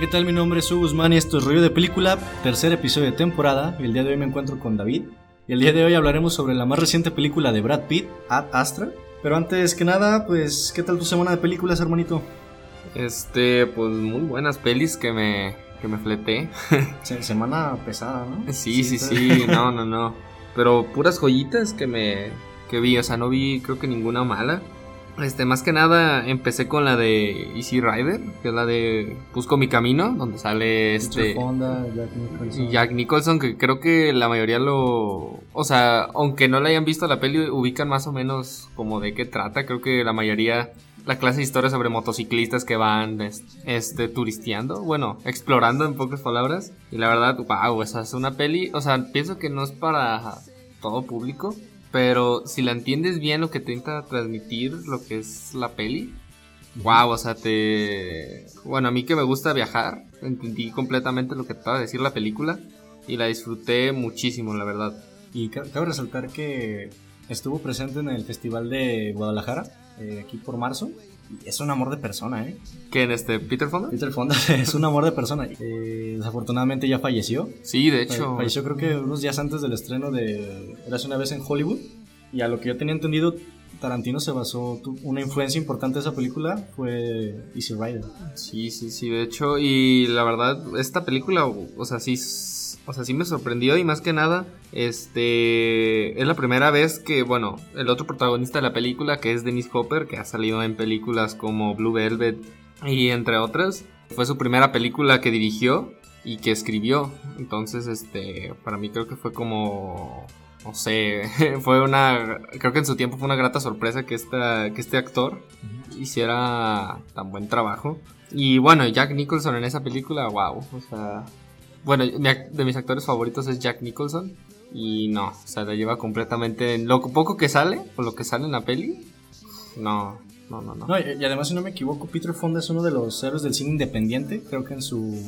¿qué tal? Mi nombre es Hugo Guzmán y esto es Rollo de Película, tercer episodio de temporada. El día de hoy me encuentro con David. Y el día de hoy hablaremos sobre la más reciente película de Brad Pitt, Ad Astra. Pero antes que nada, pues, ¿qué tal tu semana de películas, hermanito? Este, pues muy buenas pelis que me, que me fleté. semana pesada, ¿no? Sí, sí, sí, no, no, no. Pero puras joyitas que me que vi, o sea, no vi creo que ninguna mala. Este, más que nada empecé con la de Easy Rider, que es la de Busco mi camino, donde sale este Jack Nicholson. Jack Nicholson, que creo que la mayoría lo, o sea, aunque no la hayan visto la peli, ubican más o menos como de qué trata. Creo que la mayoría la clase de historia sobre motociclistas que van este turisteando, bueno, explorando en pocas palabras. Y la verdad, wow, esa es una peli, o sea, pienso que no es para todo público, pero si la entiendes bien lo que te intenta transmitir lo que es la peli, wow, o sea, te... Bueno, a mí que me gusta viajar, entendí completamente lo que trataba de decir la película y la disfruté muchísimo, la verdad. Y cabe resaltar que estuvo presente en el Festival de Guadalajara, eh, aquí por marzo, es un amor de persona, ¿eh? ¿Quién, este, Peter Fonda? Peter Fonda es un amor de persona. Eh, desafortunadamente ya falleció. Sí, de hecho. Falleció creo que unos días antes del estreno de Eras una vez en Hollywood. Y a lo que yo tenía entendido, Tarantino se basó, una influencia importante de esa película fue Easy Rider. Sí, sí, sí, de hecho, y la verdad, esta película, o sea, sí o sea, sí me sorprendió y más que nada, este, es la primera vez que, bueno, el otro protagonista de la película, que es Dennis Hopper, que ha salido en películas como Blue Velvet y entre otras, fue su primera película que dirigió y que escribió. Entonces, este, para mí creo que fue como, no sé, fue una, creo que en su tiempo fue una grata sorpresa que, esta, que este actor hiciera tan buen trabajo. Y bueno, Jack Nicholson en esa película, wow, o sea, bueno, de mis actores favoritos es Jack Nicholson. Y no, o sea, la lleva completamente. En lo poco que sale, o lo que sale en la peli, no, no, no, no. y además, si no me equivoco, Peter Fonda es uno de los héroes del cine independiente. Creo que en su,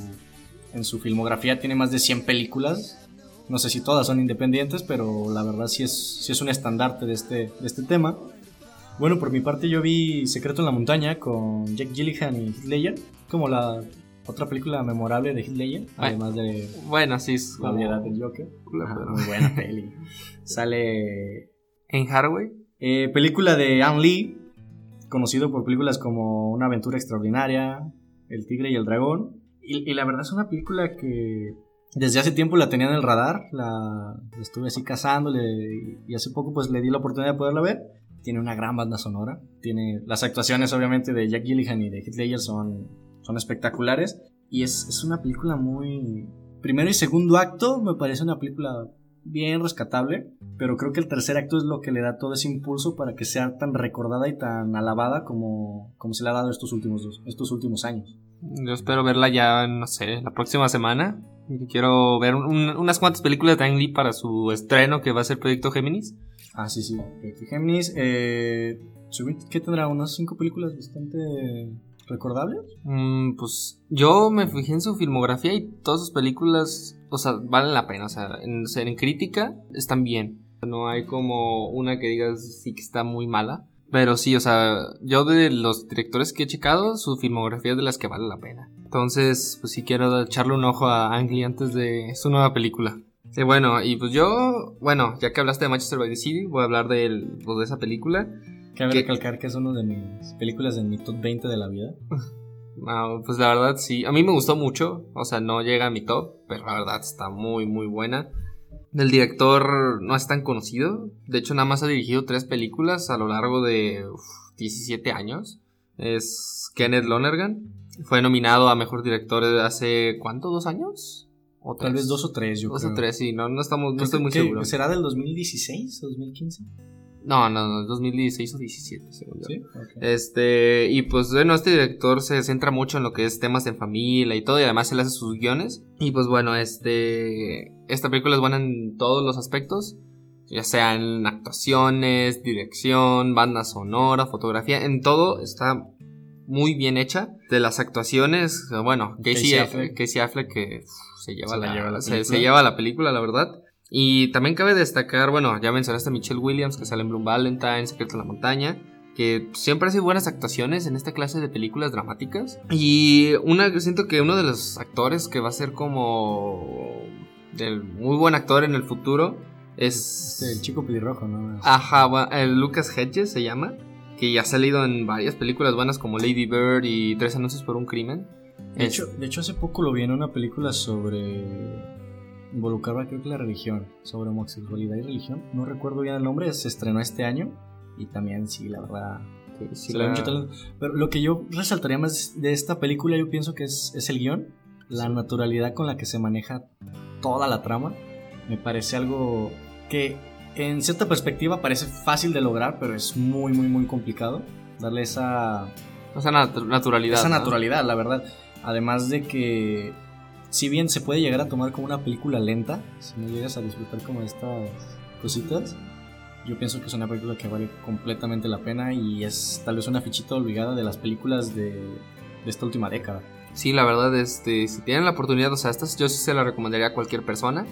en su filmografía tiene más de 100 películas. No sé si todas son independientes, pero la verdad sí es, sí es un estandarte de este, de este tema. Bueno, por mi parte yo vi Secreto en la Montaña con Jack Gillihan y Heath Ledger, como la otra película memorable de Heath Ledger, además de bueno, sí, es La vida del Joker. muy buena peli. Sale en Haraway. Eh, película de Ang Lee, conocido por películas como Una aventura extraordinaria, El tigre y el dragón. Y, la verdad es una película que desde hace tiempo la tenía en el radar, la, estuve así cazándole y hace poco pues le di la oportunidad de poderla ver. Tiene una gran banda sonora, tiene las actuaciones obviamente de Jack Gillihan y de Heath Ledger son son espectaculares. Y es, es una película muy... Primero y segundo acto me parece una película bien rescatable, pero creo que el tercer acto es lo que le da todo ese impulso para que sea tan recordada y tan alabada como, como se le ha dado estos últimos, dos, estos últimos años. Yo espero verla ya, no sé, la próxima semana. Quiero ver unas cuantas películas de Ang Lee para su estreno que va a ser Proyecto Géminis. Ah, sí, sí, Proyecto Géminis. Eh, ¿Qué tendrá? Unas cinco películas bastante ¿Recordables? Mm, pues yo me fijé en su filmografía y todas sus películas, o sea, valen la pena. O sea, en, en crítica están bien. No hay como una que digas sí que está muy mala. Pero sí, o sea, yo de los directores que he checado, su filmografía es de las que vale la pena. Entonces, pues sí quiero echarle un ojo a Ang antes de su nueva película. Y bueno, y pues yo, bueno, ya que hablaste de Manchester by the City, voy a hablar de, pues, de esa película. Cabe recalcar que es una de mis películas de mi top 20 de la vida. No, pues la verdad sí. A mí me gustó mucho. O sea, no llega a mi top, pero la verdad está muy, muy buena. El director no es tan conocido. De hecho, nada más ha dirigido tres películas a lo largo de 17 años. Es Kenneth Lonergan. Fue nominado a mejor director hace, ¿cuánto? ¿Dos años? ¿O Tal vez dos o tres, yo dos o tres, sí. No, no, estamos, no estoy muy seguro. ¿Será del 2016 o 2015? No, no, no, 2016 o 17, según yo. ¿Sí? Este, y pues bueno, este director se centra mucho en lo que es temas de familia y todo, y además él hace sus guiones. Y pues bueno, este, esta película es buena en todos los aspectos, ya sea en actuaciones, dirección, banda sonora, fotografía, en todo está muy bien hecha. De las actuaciones, bueno, Casey, Affleck, que se lleva, la, se lleva la película, la verdad. Y también cabe destacar, bueno, ya mencionaste a Michelle Williams, que sale en Bloom Valentine, Secreto en la Montaña. que siempre hace buenas actuaciones en esta clase de películas dramáticas. Y una, siento que uno de los actores que va a ser como el muy buen actor en el futuro es... Este, el chico pelirrojo, ¿no? Ajá, el Lucas Hedges se llama, que ya ha salido en varias películas buenas como Lady Bird y Tres anuncios por un crimen. De, hecho, de hecho, hace poco lo vi en una película sobre... Involucraba creo que la religión, sobre homosexualidad y religión. No recuerdo bien el nombre, se estrenó este año. Y también, sí, la verdad. Sí, Pero lo que yo resaltaría más de esta película, yo pienso que es, es el guion, la naturalidad con la que se maneja toda la trama. Me parece algo que en cierta perspectiva parece fácil de lograr, pero es muy, muy, muy complicado. Darle esa. Esa naturalidad. Esa naturalidad, la verdad. Además de que, si bien se puede llegar a tomar como una película lenta, si no llegas a disfrutar como estas cositas, yo pienso que es una película que vale completamente la pena y es tal vez una fichita olvidada de las películas de, de esta última década. Sí, la verdad, este, si tienen la oportunidad, o sea, esta yo sí se la recomendaría a cualquier persona.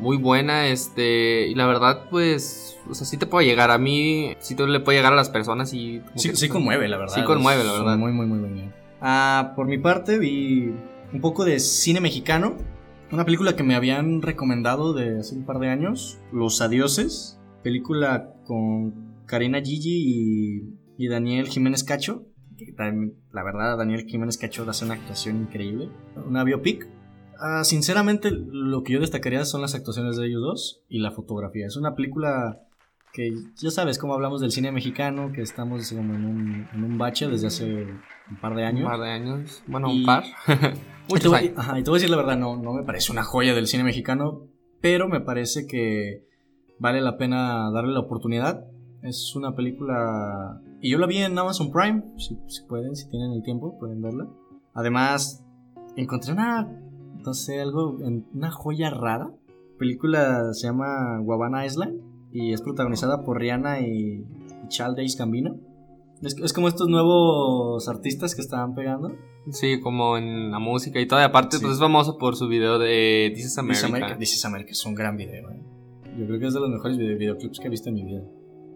Muy buena, este, y la verdad, pues, o sea, sí te puede llegar a mí, sí te le puede llegar a las personas y... Sí, sí conmueve, la verdad. Sí conmueve, la verdad. Muy, muy, muy bien. Ah, por mi parte, vi un poco de cine mexicano. Una película que me habían recomendado de hace un par de años, Los Adioses película con Karina Gigi y, Daniel Jiménez Cacho. la verdad, Daniel Jiménez Cacho hace una actuación increíble. Una biopic. Ah, sinceramente, lo que yo destacaría son las actuaciones de ellos dos y la fotografía. Es una película que ya sabes cómo hablamos del cine mexicano, que estamos como en un, en un bache desde hace un par de años. Un par de años, bueno, un par. Muchos y, te voy, y te voy a decir la verdad, no, no me parece una joya del cine mexicano, pero me parece que vale la pena darle la oportunidad. Es una película... Y yo la vi en Amazon Prime, si, pueden, si tienen el tiempo, pueden verla. Además, encontré una, no sé, algo, una joya rara. La película se llama Wabana Island y es protagonizada por Rihanna y, Charles Days Gambino. Es, como estos nuevos artistas que estaban pegando. Sí, como en la música y todo. Y aparte, pues es famoso por su video de This is America. This is America, es un gran video. ¿eh? Yo creo que es de los mejores videoclips que he visto en mi vida.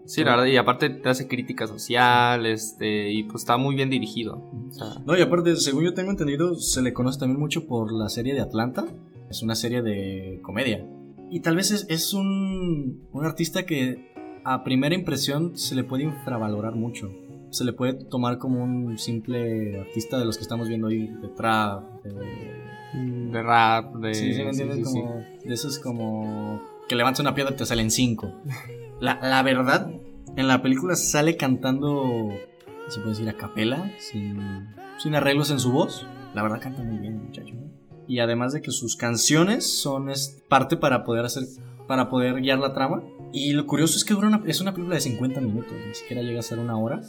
Sí, la verdad, y aparte te hace crítica social, este, y pues está muy bien dirigido. No, y aparte, según yo tengo entendido, se le conoce también mucho por la serie de Atlanta. Es una serie de comedia. Y tal vez es, un, un artista que a primera impresión se le puede infravalorar mucho. Se le puede tomar como un simple artista de los que estamos viendo ahí, de trap, de, rap, de... Sí, ¿sí me entiendes? como, De esos como que levantas una piedra y te salen cinco. La, la verdad, en la película sale cantando, se puede decir a capela, sin, sin arreglos en su voz. La verdad canta muy bien, muchacho. Y además de que sus canciones son parte para poder hacer, para poder guiar la trama. Y lo curioso es que dura una, es una película de 50 minutos, ni siquiera llega a ser una hora.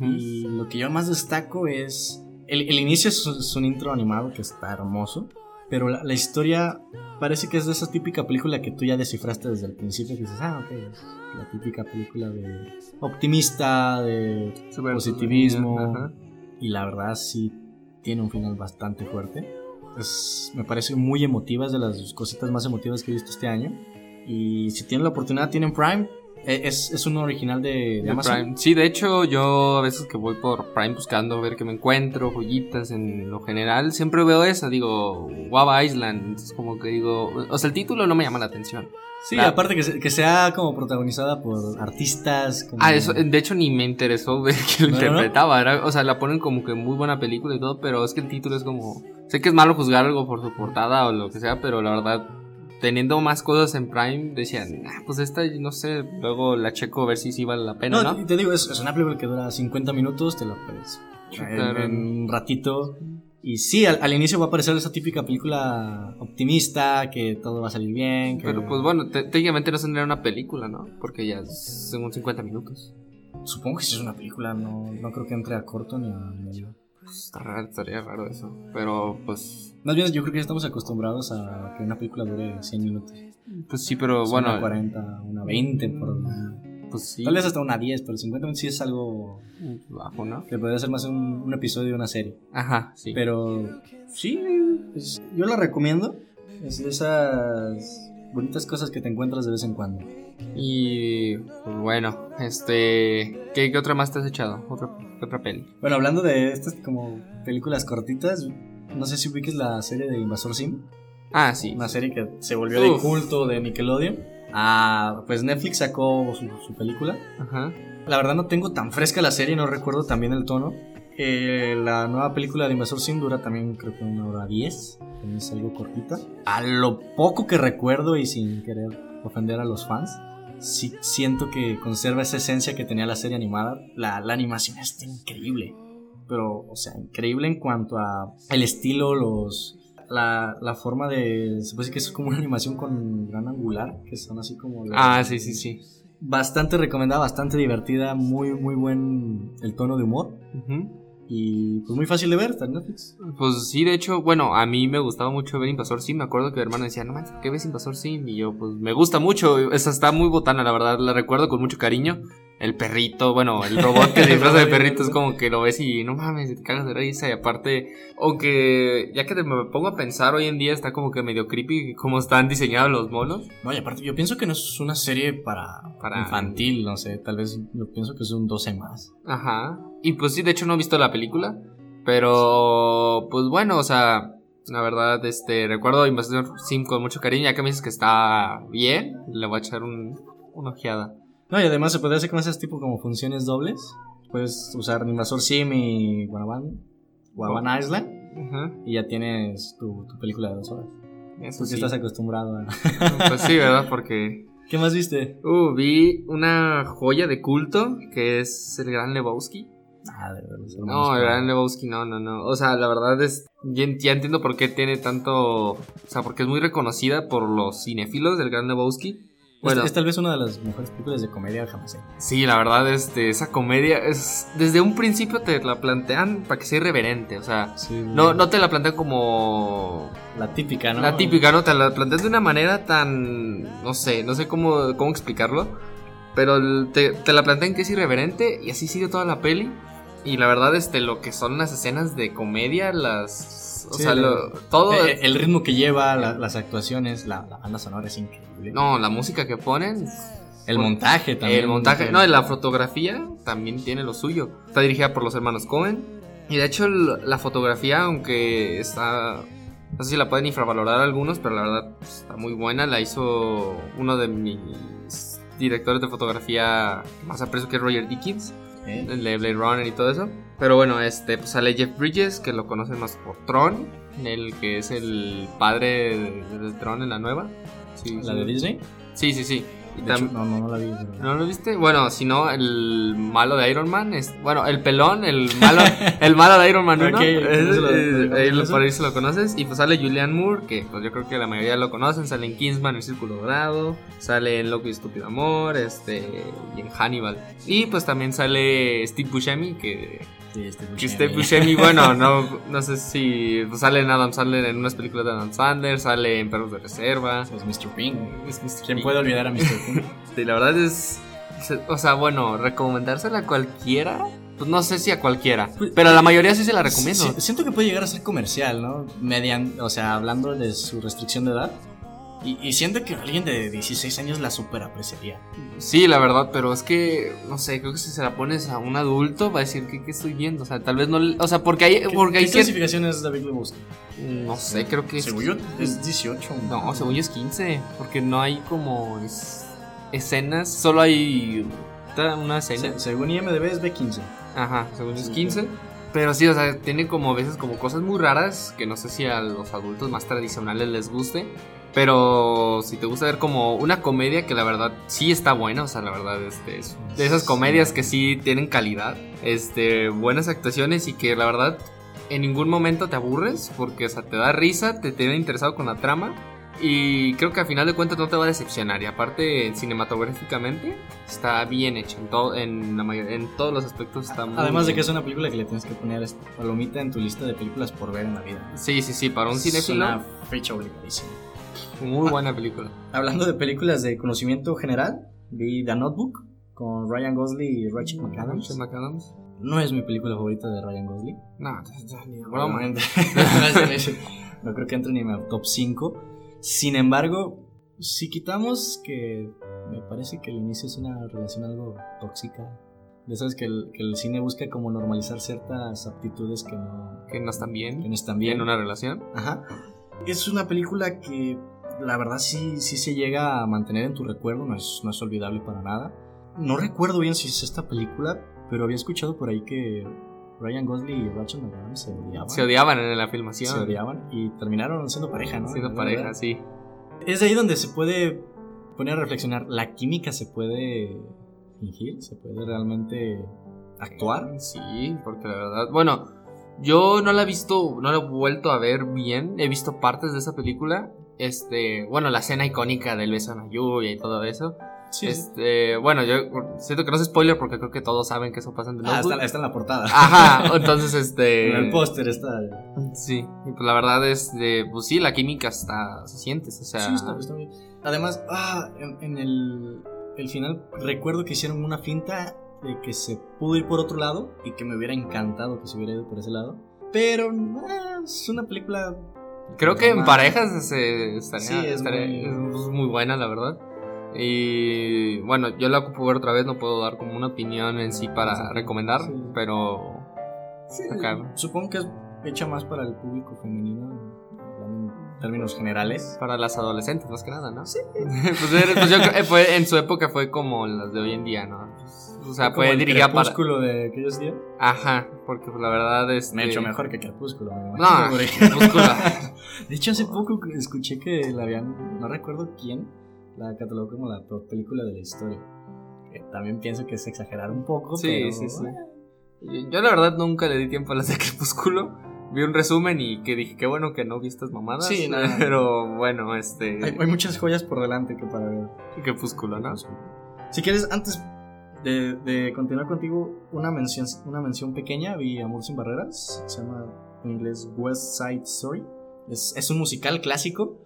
Y lo que yo más destaco es el, el inicio es, un intro animado que está hermoso. Pero la, historia parece que es de esa típica película que tú ya descifraste desde el principio. Que dices, ah, ok, es la típica película de optimista, de positivismo. Y la verdad sí tiene un final bastante fuerte. Es, me parece muy emotiva, es de las cositas más emotivas que he visto este año. Y si tienen la oportunidad, tienen Prime, eh, es, es un original de, Amazon. Sí, de hecho, yo a veces que voy por Prime buscando ver qué me encuentro, joyitas en lo general, siempre veo esa, digo, Guava Island. Es como que digo, o sea, el título no me llama la atención. Sí, aparte que, que, sea como protagonizada por artistas. Ah, eso, de hecho ni me interesó ver quién lo interpretaba. o sea, la ponen como que muy buena película y todo, pero es que el título es como. Sé que es malo juzgar algo por su portada o lo que sea, pero la verdad teniendo más cosas en Prime, decían, ah, pues esta, no sé, luego la checo a ver si sí vale la pena, ¿no? ¿no? Te digo, es, una película que dura 50 minutos, te la puedes en, un ratito. Y sí, al, inicio va a parecer esa típica película optimista, que todo va a salir bien. Pero pues bueno, técnicamente no tendría una película, ¿no? Porque ya son 50 minutos. Supongo que si es una película, no, no creo que entre a corto ni a medio. Pues, está raro, estaría raro eso. Pero pues. Más bien, yo creo que ya estamos acostumbrados a que una película dure 100 minutos. Pues sí, pero bueno. Una 40, una 20 por. Pues sí. Tal vez hasta una 10, pero 50 minutos sí es algo. Bajo, ¿no? Que podría ser más un, un episodio de una serie. Ajá, sí. Pero. Sí, pues, yo la recomiendo. Es de esas bonitas cosas que te encuentras de vez en cuando. Y pues bueno, este. ¿qué, qué otra más te has echado? ¿Otra, otra peli? Bueno, hablando de estas como películas cortitas, no sé si ubiques la serie de Invasor Sim. Ah, sí. Una serie que se volvió de culto de Nickelodeon. Ah, pues Netflix sacó su, su película. Ajá. La verdad no tengo tan fresca la serie, no recuerdo también el tono. Eh, la nueva película de Invasor Sim dura también creo que una hora diez. También es algo cortita. A lo poco que recuerdo y sin querer ofender a los fans, sí siento que conserva esa esencia que tenía la serie animada. La, la animación está increíble. Pero, o sea, increíble en cuanto a el estilo, los... La, la forma de... Se puede decir que es como una animación con gran angular, que son así como... Ah, sí, sí, sí. bastante recomendada, bastante divertida, muy, muy buen el tono de humor Ujú. Y pues muy fácil de ver, está en Netflix. Pues sí, de hecho, bueno, a mí me gustaba mucho ver Invasor Sim. Me acuerdo que mi hermano decía, no manches, ¿por ¿qué ves Invasor Sim? Y yo, pues me gusta mucho. Esa está muy botana, la verdad. La recuerdo con mucho cariño. El perrito, bueno, el robot que se disfraza de perrito es como que lo ves y no mames, te cagas de risa. Y aparte, aunque ya que te- me pongo a pensar hoy en día, está como que medio creepy cómo están diseñados los monos. No, y aparte yo pienso que no es una serie para, Para- infantil, no sé, tal vez yo pienso que es un 12 más. Ajá. Y pues sí, de hecho no he visto la película. Pero, pues bueno, o sea, la verdad, este, recuerdo Invasor Sim con mucho cariño. Ya que me dices que está bien, le voy a echar un, una ojeada. No, y además se puede hacer con esas tipo como funciones dobles. Puedes usar Invasor Sim y Guanaban, Guanaban Island Ajá. y ya tienes tu, tu película de dos horas. Eso Porque sí. estás acostumbrado a... Pues sí, ¿verdad? Porque. ¿Qué más viste? Uh, vi una joya de culto que es el Gran Lebowski. Ah, de verdad, No, el. Gran Lebowski, no, no, no. O sea, la verdad es. Ya entiendo por qué tiene tanto. O sea, porque es muy reconocida por los cinéfilos del Gran Lebowski. Bueno, Es, es tal vez una de las mejores películas de comedia jamás hechas. sí, la verdad, este, esa comedia es. Desde un principio te la plantean para que sea irreverente. O sea, Sí, no, no te la plantean como. La típica, ¿no? La típica, ¿no? Te la plantean de una manera tan. No sé, no sé cómo, cómo explicarlo. Pero te, te la plantean que es irreverente y así sigue toda la peli. Y la verdad, este, lo que son las escenas de comedia, las. O Sí, sea, la- lo- todo. Eh, el ritmo que lleva, la- las actuaciones, la, la banda sonora es increíble. no, la música que ponen. el montaje también. El montaje, no, la fotografía también tiene lo suyo. Está dirigida por los hermanos Cohen. Y de hecho, el- la fotografía, aunque está. No sé si la pueden infravalorar algunos, pero la verdad pues, está muy buena. La hizo uno de mis directores de fotografía más aprecio, que Roger Dickens, ¿Eh? el de Blade Runner y todo eso. Pero bueno, este, pues sale Jeff Bridges, que lo conocen más por Tron, el que es el padre de, de Tron en la nueva. Sí, La sí. de Disney. Sí, sí, sí. De hecho, no, no, no la vi. pero- ¿No lo viste? Bueno, si no, el malo de Iron Man es. Bueno, el pelón, el malo, el malo de Iron Man 1. Ok, es- ¿se lo- eh, conoces? por ahí se lo conoces. Y pues sale Julianne Moore, que pues yo creo que la mayoría lo conocen. Sale en Kingsman, El Círculo Dorado. Sale en Loco y Estúpido Amor. Este. Y en Hannibal. Y pues también sale Steve Buscemi, que. Sí, este Buscemi, bueno, no, no sé si. Pues sale en Adam Sandler en unas películas de Adam Sandler. Sale en Perros de Reserva. Es Mr. Pink. Es Mr. ¿Quién Pink. puede olvidar a Mr. Pink? Sí, la verdad es. O sea, bueno, recomendársela a cualquiera. Pues no sé si a cualquiera. Pero a la mayoría sí se la recomiendo. Sí, siento que puede llegar a ser comercial, ¿no? Median, o sea, hablando de su restricción de edad. Y, y siento que alguien de 16 años la super apreciaría. Sí, la verdad, pero es que, no sé, creo que si se la pones a un adulto va a decir que qué estoy viendo. O sea, tal vez no. le- O sea, porque hay. ¿Qué, Porque hay ¿qué clasificación es David Lebowski? No sé, creo que es. Según yo, es 18. No, según yo es 15. Porque no hay como. es- escenas. Solo hay. Una escena. Se- según IMDB es B15. Ajá, según yo es Sí, 15. Pero sí, o sea, tiene como a veces como cosas muy raras que no sé si a los adultos más tradicionales les guste. Pero si te gusta ver como una comedia que la verdad sí está buena, o sea, la verdad este, es de esas comedias que sí tienen calidad, este, buenas actuaciones y que la verdad en ningún momento te aburres porque, o sea, te da risa, te tiene interesado con la trama y creo que al final de cuentas no te va a decepcionar. Y aparte, cinematográficamente está bien hecho en, todo, en, la mayor- en todos los aspectos. Está muy Además de que es una película que le tienes que poner esta palomita en tu lista de películas por ver en la vida. Sí, sí, sí, para un Es cinéfilo, una fecha obligadísima. Muy buena película. Hablando de películas de conocimiento general, vi The Notebook con Ryan Gosling y Rachel McAdams. Rachel McAdams. No es mi película favorita de Ryan Gosling. No, ni de broma. No creo que entre ni en mi top 5. Sin embargo, si quitamos que me parece que el inicio es una relación algo tóxica. De esas que el, que el cine busca como normalizar ciertas aptitudes que no, Que no están bien. que no están bien. En una relación. Ajá. Es una película que la verdad sí, sí se llega a mantener en tu recuerdo, no es, no es olvidable para nada. No recuerdo bien si es esta película, pero había escuchado por ahí que Ryan Gosling y Rachel McAdams se odiaban. Se odiaban en la filmación. Se odiaban y terminaron siendo pareja, ¿no? Siendo pareja, verdad. sí. Es ahí donde se puede poner a reflexionar. La química se puede fingir, se puede realmente actuar. Sí, porque la verdad. Bueno, yo no la he visto, no la he vuelto a ver bien. He visto partes de esa película. Este, bueno, la escena icónica del beso en la lluvia y todo eso. Sí, sí. Este, bueno, yo siento que no es spoiler porque creo que todos saben que eso pasa en The Ah, Notebook. está, está en la portada. Ajá, entonces este. En el póster está. Sí, y pues la verdad es de, pues sí, la química está, se siente, o sea, Sí, está, está bien. Además, ah, en, en el, el final recuerdo que hicieron una finta de que se pudo ir por otro lado y que me hubiera encantado que se hubiera ido por ese lado. Pero ah, es una película. creo que en parejas se, estaría, Sí, es estaría- muy- es muy buena, la verdad. Y bueno, yo la ocupo ver otra vez, no puedo dar como una opinión en sí para Sí. recomendar, Sí. pero acá, Supongo que es hecha más para el público femenino términos generales. para las adolescentes más que nada, ¿no? Sí. pues, pues yo fue, en su época fue como las de hoy en día, ¿no? O sea, fue dirigida para... Crepúsculo de aquellos días. Ajá, porque pues, la verdad es... Me ha hecho mejor que Crepúsculo. me No, Crepúsculo. De hecho, hace poco escuché que la habían, no recuerdo quién, la catalogó como la peor película de la historia. Que también pienso que es exagerar un poco. Sí, pero, sí, sí. bueno, Yo la verdad nunca le di tiempo a las de Crepúsculo. Vi un resumen y que dije, qué bueno que no vi estas mamadas. Sí, no. Pero bueno, este... Hay, hay muchas joyas por delante que para ver. Crepúsculo, ¿no? Si quieres, antes de, de continuar contigo, una mención, una mención pequeña, vi Amor sin Barreras, se llama en inglés West Side Story. Es, es un musical clásico,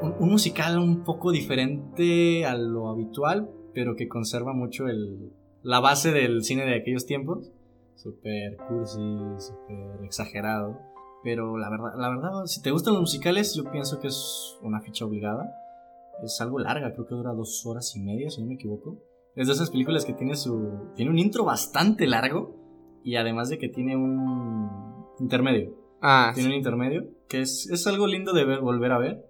un, un musical un poco diferente a lo habitual, pero que conserva mucho el, la base del cine de aquellos tiempos. Super cursi, super exagerado. Pero la verdad, la verdad, si te gustan los musicales, yo pienso que es una ficha obligada. Es algo larga, creo que dura dos horas y media, si no me equivoco. Es de esas películas que tiene su. Tiene un intro bastante largo. Y además de que tiene un intermedio. Ah, Tiene sí. un intermedio. Que es, es algo lindo de ver, volver a ver.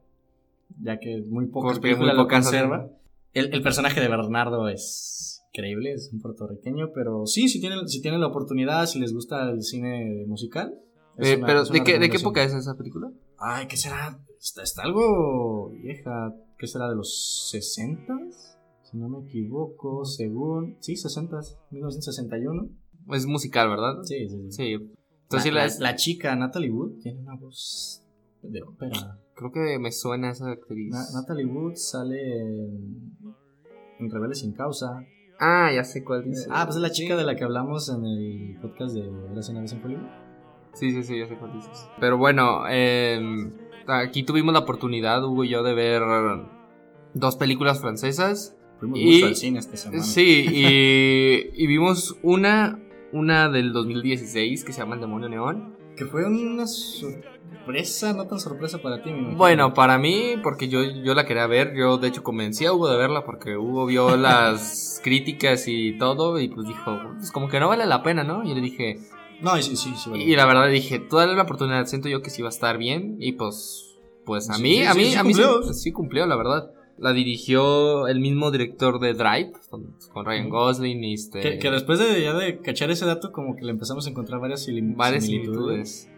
Ya que muy pocas películas muy lo conserva. El, el personaje de Bernardo es increíble, es un puertorriqueño, pero sí, si tienen, si tienen la oportunidad, si les gusta el cine musical. Eh, una- pero, ¿de qué, ¿de qué época es esa película? Ay, ¿qué será? Está, está algo vieja. ¿Qué será? ¿De los 60? Si no me equivoco, según. Sí, 60, 1961. Es musical, ¿verdad? Sí, sí, sí. Entonces la, la- la chica Natalie Wood tiene una voz de ópera. creo que me suena esa actriz. Na- Natalie Wood sale en, en Rebelde sin causa. Ah, ya sé cuál dice. Ah, pues es la chica de la que hablamos en el podcast de Eras una vez en Hollywood. Sí, sí, sí, ya sé cuál dices. Pero bueno, eh, aquí tuvimos la oportunidad, Hugo y yo, de ver dos películas francesas. Fuimos Y- mucho al cine esta semana. Sí, y, y vimos una, una del 2016 que se llama El Demonio Neón. Que fue una sorpresa, no tan sorpresa para ti. Bueno, para mí, porque yo, yo la quería ver, yo de hecho convencí a Hugo de verla porque Hugo vio las críticas y todo y pues dijo, pues como que no vale la pena, ¿no? Y le dije, No, sí, sí, sí. vale. y la verdad dije, tú dale la oportunidad, siento yo que sí va a estar bien y pues, pues a mí, sí, a mí, sí a mí sí, cumplió. sí cumplió, la verdad. La dirigió el mismo director de Drive, con, con Ryan Gosling y este... Que, que después de ya de cachar ese dato, como que le empezamos a encontrar varias, varias similitudes.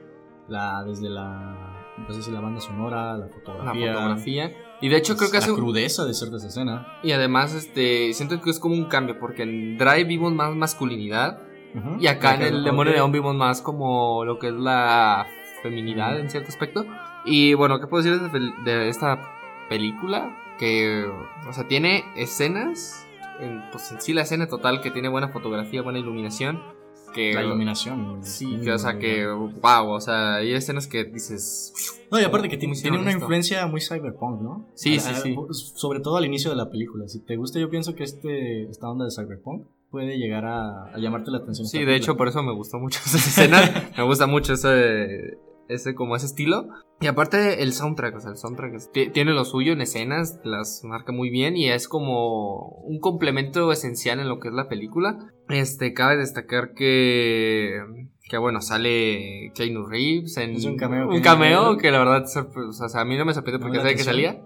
La, desde la, no sé si la banda sonora, la La fotografía. fotografía. Y de hecho creo que la hace... crudeza de ciertas escenas. Y además, este, siento que es como un cambio, porque en Drive vimos más masculinidad y acá en el Demonio ok. Neón vimos más como lo que es la feminidad en cierto aspecto. Y bueno, ¿qué puedo decir de esta película? Que, o sea, tiene escenas, en, pues en sí la escena total que tiene buena fotografía, buena iluminación. Que, La iluminación. Sí, que, o sea, que, wow, o sea, hay escenas que dices... No, y aparte que ¿Cómo tiene, una influencia muy cyberpunk, ¿no? Sí, A- sí, a- sí. Sobre todo al inicio de la película. Si te gusta, yo pienso que este, esta onda de cyberpunk puede llegar a, a llamarte la atención. Sí, de hecho, por eso me gustó mucho esa escena. me gusta mucho ese, ese como ese estilo. Y aparte el soundtrack, o sea, el soundtrack tiene lo suyo en escenas, las marca muy bien y es como un complemento esencial en lo que es la película. Este, cabe destacar que que bueno, sale Keanu Reeves en Es un cameo un que- cameo que la verdad o sea, a mí no me sorprendió porque la sabía que salía.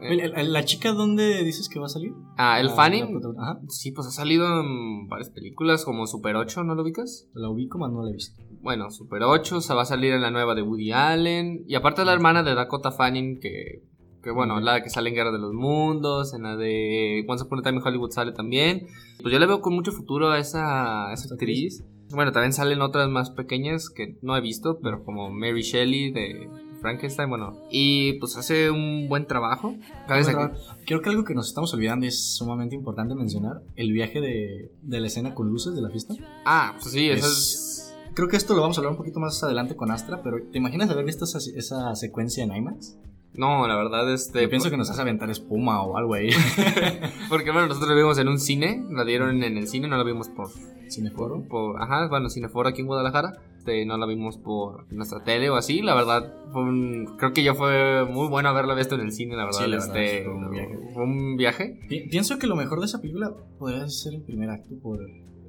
¿La chica dónde dices que va a salir? Ah, el La- Fanning. Sí, pues ha salido en varias películas como Super 8, ¿no lo ubicas? La ubico, más no la he visto. Bueno, Super 8, se va a salir en la nueva de Woody Allen. Y aparte la hermana de Dakota Fanning, que, que bueno, la que sale en Guerra de los Mundos, en la de Once Upon a Time in Hollywood sale también. Pues yo le veo con mucho futuro a esa, a esa actriz. Bueno, también salen otras más pequeñas que no he visto, pero como Mary Shelley de Frankenstein, bueno. Y pues hace un buen trabajo. Bueno, destacar- Creo que algo que nos estamos olvidando y es sumamente importante mencionar, el viaje de, de la escena con luces de la fiesta. Ah, pues sí, eso Es- es... Creo que esto lo vamos a hablar un poquito más adelante con Astra, pero ¿te imaginas haber visto esa, esa secuencia en IMAX? No, la verdad, este... Yo pienso que nos hace aventar espuma o algo ahí. Porque bueno, nosotros la vimos en un cine, la dieron en el cine, no la vimos por Cineforo. por, ajá, bueno, Cineforo aquí en Guadalajara. Este, no la vimos por nuestra tele o así. La verdad, fue un- creo que ya fue muy bueno haberla visto en el cine, la verdad. Sí, la verdad, este, fue un viaje. fue un viaje. Pi- Pienso que lo mejor de esa película podría ser el primer acto por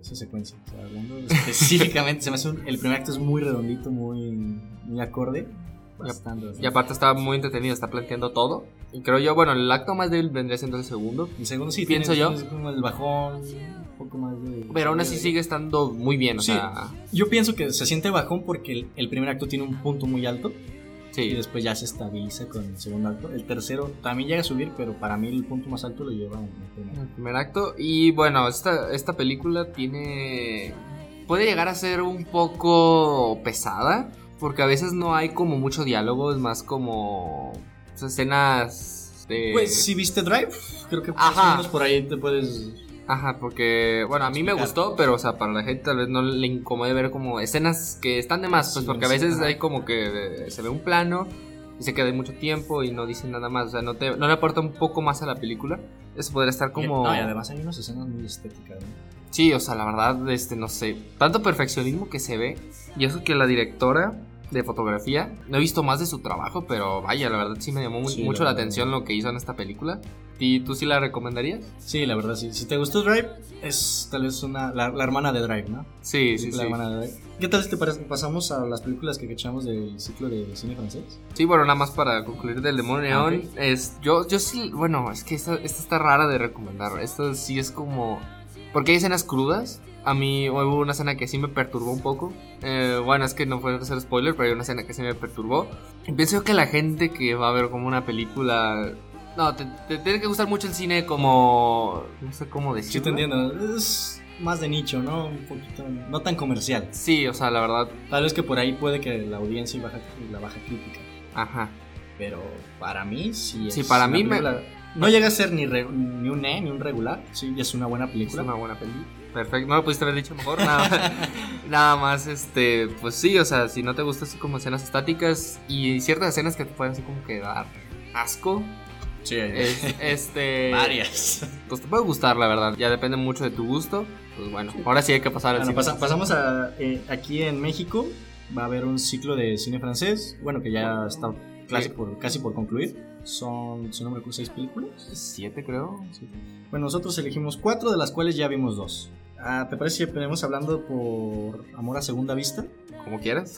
esa secuencia. O sea, hablando específicamente, se me hace un- el primer acto es muy redondito, muy, muy acorde. Bastante, Y aparte está muy entretenido, está planteando todo. Y creo yo, bueno, el acto más débil vendría siendo el segundo. El segundo sí pienso tiene- yo. tiene como el bajón, un poco más de. Pero aún así de- sigue estando muy bien, o Sí. sea. Yo pienso que se siente bajón porque el, el primer acto tiene un punto muy alto y después ya se estabiliza con el segundo acto. El tercero también llega a subir, pero para mí el punto más alto lo lleva en el primer acto. Y bueno, esta, esta película tiene. Puede llegar a ser un poco pesada. Porque a veces no hay como mucho diálogo. Es más como. escenas. De... Pues si viste Drive, creo que más Ajá. o menos por ahí te puedes. Ajá, porque. Bueno, a mí me gustó. Pero, o sea, para la gente tal vez no le incomode ver como escenas que están de más. Pues porque a veces hay como que eh, se ve un plano. Y se queda mucho tiempo y no dicen nada más. O sea, no, te, no le aporta un poco más a la película. Eso podría estar como. No, y además hay unas escenas muy estéticas. ¿no? Sí, o sea, la verdad, este, no sé, tanto perfeccionismo que se ve. Y eso que la directora de fotografía, no he visto más de su trabajo, pero vaya, la verdad sí me llamó Sí, mucho la la, atención lo que hizo en esta película. ¿Y tú sí la recomendarías? Sí, la verdad sí. Si te gustó Drive, es tal vez una, la, la hermana de Drive, ¿no? Sí, sí, la sí. hermana de Drive. ¿Qué tal si te parece? Pasamos a las películas que echamos del ciclo de cine francés. Sí, bueno, nada más para concluir del Demonio Ah, Neón, ok. es, yo, yo sí, bueno, es que esta, esta está rara de recomendar. Esto sí es como, porque hay escenas crudas. A mí hubo una escena que sí me perturbó un poco. Eh, bueno, es que no puedo hacer spoiler, pero hay una escena que sí me perturbó. Y pienso que la gente que va a ver como una película... No, te, te tiene que gustar mucho el cine como... No sé cómo decirlo. Sí, te entiendo. Es más de nicho, ¿no? Un poquito. No tan comercial. Sí, o sea, la verdad, Tal vez que por ahí puede que la audiencia y baja, la baja crítica. ajá. Pero para mí sí es. Sí, para mí me- película- No llega a ser ni, re- ni un E ni un regular. Sí, es una buena Es película. una buena peli. Perfecto, no lo pudiste haber dicho mejor. Nada, nada más, este, pues sí, o sea, si no te gusta así como escenas estáticas y ciertas escenas que te pueden así como que dar asco, Sí, es- este, varias. pues te puede gustar, la verdad. Ya depende mucho de tu gusto. Pues bueno, ahora sí hay que pasar al Bueno, pasa- pasamos a. eh, aquí en México va a haber un ciclo de cine francés. Bueno, que ya está casi por, casi por concluir. Son, si no me seis películas. Siete, creo. Bueno, nosotros elegimos cuatro, de las cuales ya vimos dos. Ah, ¿Te parece que empecemos hablando por Amor a Segunda Vista? Como quieras.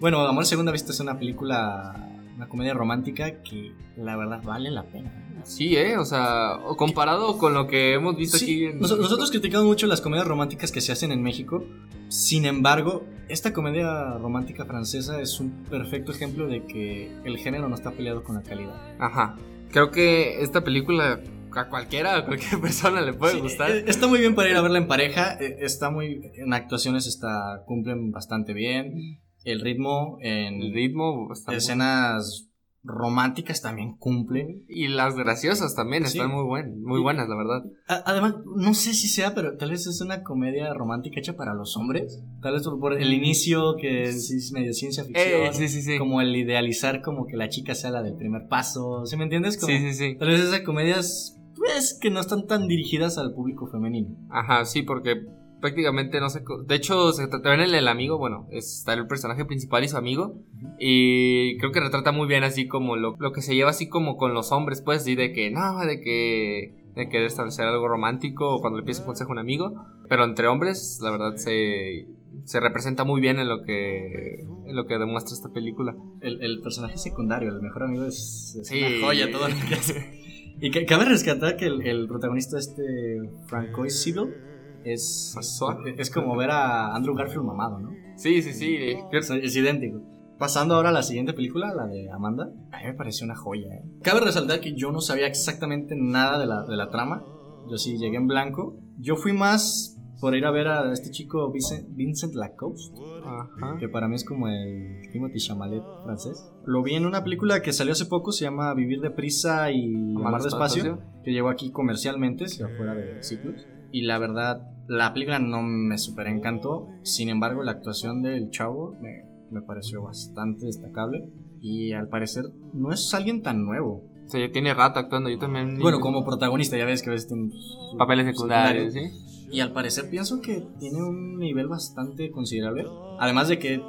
bueno, Amor a Segunda Vista es una película, una comedia romántica que la verdad vale la pena. Sí, eh, o sea, comparado con lo que hemos visto Sí, aquí en... nos- nosotros criticamos mucho las comedias románticas que se hacen en México. Sin embargo, esta comedia romántica francesa es un perfecto ejemplo de que el género no está peleado con la calidad. Ajá. Creo que esta película a cualquiera, a cualquier persona le puede Sí, gustar. eh, Está muy bien para ir a verla en pareja. eh, Está muy. En actuaciones está, cumplen bastante bien. El ritmo en El ritmo escenas románticas también cumple. Y las graciosas también Sí. están muy, buen, muy buenas, la verdad. Además, no sé si sea, pero tal vez es una comedia romántica hecha para los hombres. Tal vez por el inicio, que es medio ciencia ficción. Eh, sí, sí, sí. Como el idealizar como que la chica sea la del primer paso. ¿Sí me entiendes? Como, Sí, sí, sí. Tal vez esas comedias, pues, que no están tan dirigidas al público femenino. Ajá, sí, porque prácticamente no sé. De hecho, se trata en el, amigo, bueno, está el personaje principal y su amigo. Y creo que retrata muy bien así como lo, lo que se lleva así como con los hombres, pues, y de que no, de que. de querer establecer algo romántico o cuando le pides un consejo a un amigo. Pero entre hombres, la verdad, se. se representa muy bien en lo que. en lo que demuestra esta película. El, el personaje secundario, el mejor amigo, es, es Sí. una joya todo lo que hace. Y que, cabe rescatar que el, el protagonista, este Francois Sibyl, es, François. es como ver a Andrew Garfield mamado, ¿no? Sí, sí, sí. Es, es idéntico. Pasando ahora a la siguiente película, la de Amanda, a mí me pareció una joya. ¿eh? Cabe resaltar que yo no sabía exactamente nada de la, de la trama. Yo sí llegué en blanco. Yo fui más por ir a ver a este chico Vincent, Vincent Lacoste, Ajá. que para mí es como el Timothy Chalamet francés. Lo vi en una película que salió hace poco, se llama Vivir deprisa y Amar despacio, que llegó aquí comercialmente, si fuera de ciclos. Y la verdad, la película no me super encantó. Sin embargo, la actuación del chavo me, me pareció bastante destacable. Y al parecer no es alguien tan nuevo. O sea, ya tiene rato actuando. Yo también. Bueno, como protagonista, ya ves que ves tiene su- Papeles secundarios, ¿sí? Y al parecer pienso que tiene un nivel bastante considerable. Además de que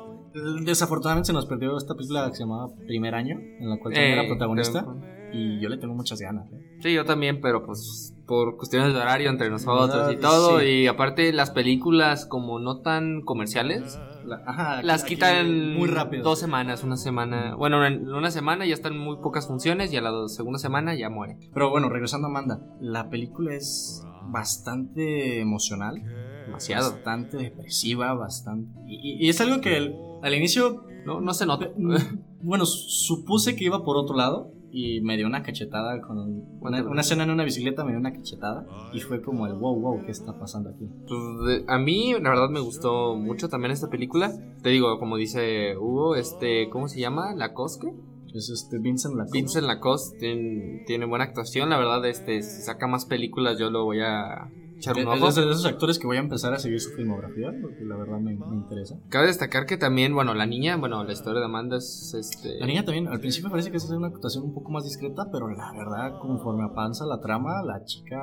desafortunadamente se nos perdió esta película que se llamaba Primer Año, en la cual también Eh, era protagonista. pero- Y yo le tengo muchas ganas. ¿eh? Sí, yo también, pero pues por cuestiones de horario entre nosotros y Ah, todo. sí. Y aparte las películas como no tan comerciales, La- ajá, las quitan muy rápido. dos semanas, una semana. Bueno, en una semana ya están muy pocas funciones y a la segunda semana ya muere. Pero bueno, regresando a Amanda, la película es bastante emocional, Demasiado. bastante depresiva, bastante... Y, es algo que el- al inicio, No, no se nota. bueno, supuse que iba por otro lado y me dio una cachetada con una, una escena en una bicicleta, me dio una cachetada y fue como el wow, wow, ¿qué está pasando aquí? Pues, a mí, la verdad, me gustó mucho también esta película. Te digo, como dice Hugo, este, ¿cómo se llama? ¿Lacoste? Es este Vincent Lacoste. Vincent Lacoste tiene, tiene buena actuación. La verdad, este, si saca más películas, yo lo voy a echar un Es ojo. de esos actores que voy a empezar a seguir su filmografía, porque la verdad me, me interesa. Cabe destacar que también, bueno, la niña, bueno, la historia de Amanda es este. La niña también, al principio parece que es una actuación un poco más discreta, pero la verdad, conforme avanza la trama, la chica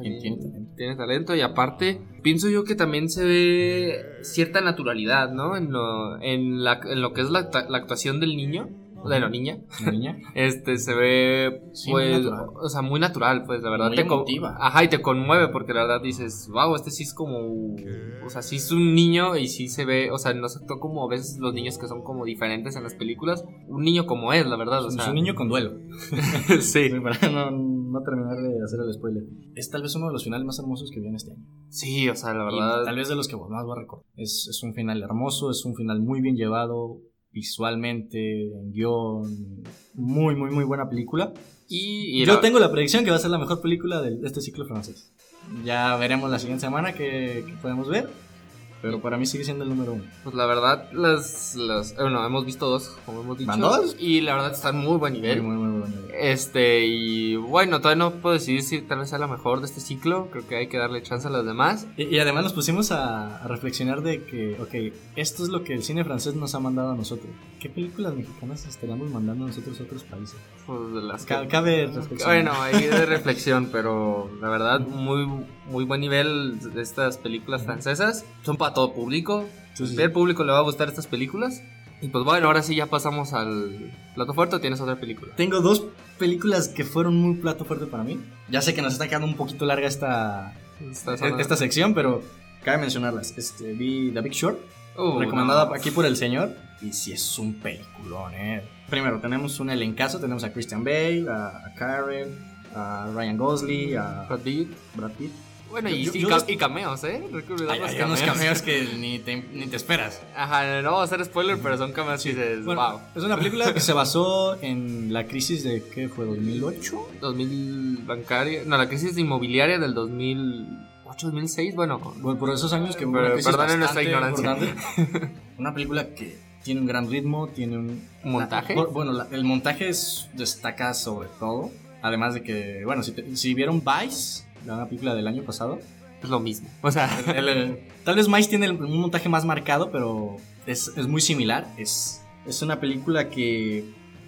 tiene, tiene talento. tiene talento y aparte pienso yo que también se ve cierta naturalidad, ¿no? En lo, en la, en lo que es la, la actuación del niño, o de la niña, La niña. este se ve Sí, muy pues, natural. o sea, muy natural, pues la verdad Muy te con- emotiva. ajá, y te conmueve porque la verdad dices, wow, este sí es como, o sea, sí es un niño y sí se ve, o sea, no se actuó como a veces los niños que son como diferentes en las películas, un niño como es, la verdad, o Es un niño con duelo. sí, Para no, no terminar de hacer el spoiler. Es tal vez uno de los finales más hermosos que vi en este año. sí, o sea, la Y verdad, tal vez de los que más voy a recordar. Es, es un final hermoso, es un final muy bien llevado, visualmente, en guion. Muy, muy, muy buena película. y, y Yo la- tengo la predicción que va a ser la mejor película de este ciclo francés. Ya veremos la siguiente semana que, que podemos ver. Pero para mí sigue siendo el número uno. Pues la verdad, las, las, eh, bueno, hemos visto dos, como hemos dicho. ¿Van dos? Y la verdad están muy buen nivel. Muy, muy, muy buena. Este, y bueno, todavía no puedo decidir si tal vez sea la mejor de este ciclo. Creo que hay que darle chance a las demás. Y, y además nos pusimos a, a reflexionar de que, ok, esto es lo que el cine francés nos ha mandado a nosotros. ¿Qué películas mexicanas estaríamos mandando a nosotros a otros países? Pues, de las que- Ca- Cabe bueno, ahí de reflexión, pero la verdad, muy, muy buen nivel de estas películas francesas. Son para todo público. Sí, sí. Al público le va a gustar estas películas. Y pues bueno, ahora sí ya pasamos al plato fuerte. ¿O ¿Tienes otra película? Tengo dos películas que fueron muy plato fuerte para mí. Ya sé que nos está quedando un poquito larga esta, Esta zona- esta sección, pero cabe mencionarlas. Este, vi The Big Short, Uh, recomendada no. aquí por el señor. Y sí es un peliculón, eh. Primero, tenemos un elencazo. Tenemos a Christian Bale, a, a Karen, a Ryan Gosling, a Brad Pitt. Brad Pitt. Bueno, y, Yo- y cameos, ¿eh? Hay Hay, hay unos cameos que ni te, ni te esperas. Ajá, no vamos a hacer spoiler, pero son cameos que dices, Bueno, wow. Es una película que se basó en la crisis de, ¿qué fue? ¿2008? 2000 bancaria, no, la crisis inmobiliaria del 2008, 2006, bueno, Bueno, por esos años que Pero perdonen nuestra ignorancia. importante. una película que tiene un gran ritmo, tiene un ¿Montaje? la- bueno, la- el montaje es- destaca sobre todo. Además de que, bueno, si, te- si vieron Vice, la película del año pasado, es lo mismo. O sea, el- el- tal vez Vice tiene el- un montaje más marcado, pero es, es muy similar. Es, es una película que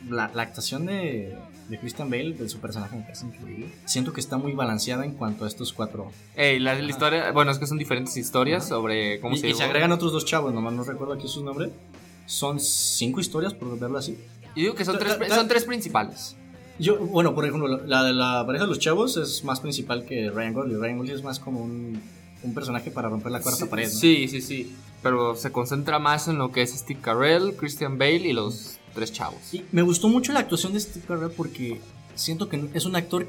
la, la actuación de, de Christian Bale, de su personaje, me parece increíble. Siento que está muy balanceada en cuanto a estos cuatro. Ey, la, la historia, bueno, es que son diferentes historias sobre cómo y, se y se agregan otros dos chavos, nomás no recuerdo aquí sus nombres. Son cinco historias, por verlo así. Yo digo que son tres, son tres principales. Yo, bueno, por ejemplo, la de la pareja de los chavos es más principal que Ryan Gosling. Ryan Gosling es más como un, un personaje para romper la cuarta sí, pared. ¿no? Sí, sí, sí. Pero se concentra más en lo que es Steve Carell, Christian Bale y los tres chavos. Y me gustó mucho la actuación de Steve Carell porque siento que es un actor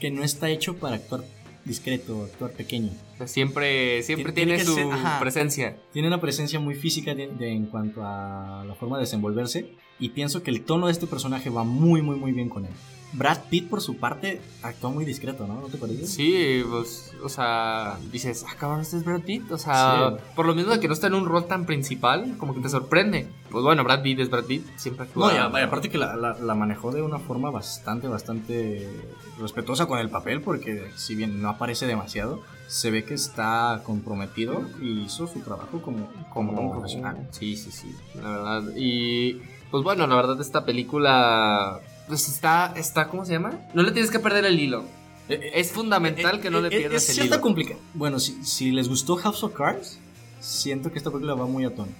que no está hecho para actuar discreto, actuar pequeño. Siempre siempre Tiene- su ser- presencia. Tiene una presencia muy física de- de- en cuanto a la forma de desenvolverse y pienso que el tono de este personaje va muy, muy, muy bien con él. Brad Pitt, por su parte, actúa muy discreto, ¿no? ¿No te parece? Sí, pues, o sea, dices, ah, cabrón, este es Brad Pitt. O sea, Sí. por lo mismo de que no está en un rol tan principal, como que te sorprende. Pues bueno, Brad Pitt es Brad Pitt, siempre actúa. No, y aparte que la, la- la manejó de una forma bastante, bastante respetuosa con el papel, porque si bien no aparece demasiado, se ve que está comprometido y hizo su trabajo como, como, un profesional. Sí, sí, sí, la verdad. Y pues bueno, la verdad esta película pues está está ¿cómo se llama? No le tienes que perder el hilo. Eh, eh, Es fundamental que no le pierdas es el cierta hilo. complica- Bueno, si, si les gustó House of Cards, siento que esta película va muy a tono.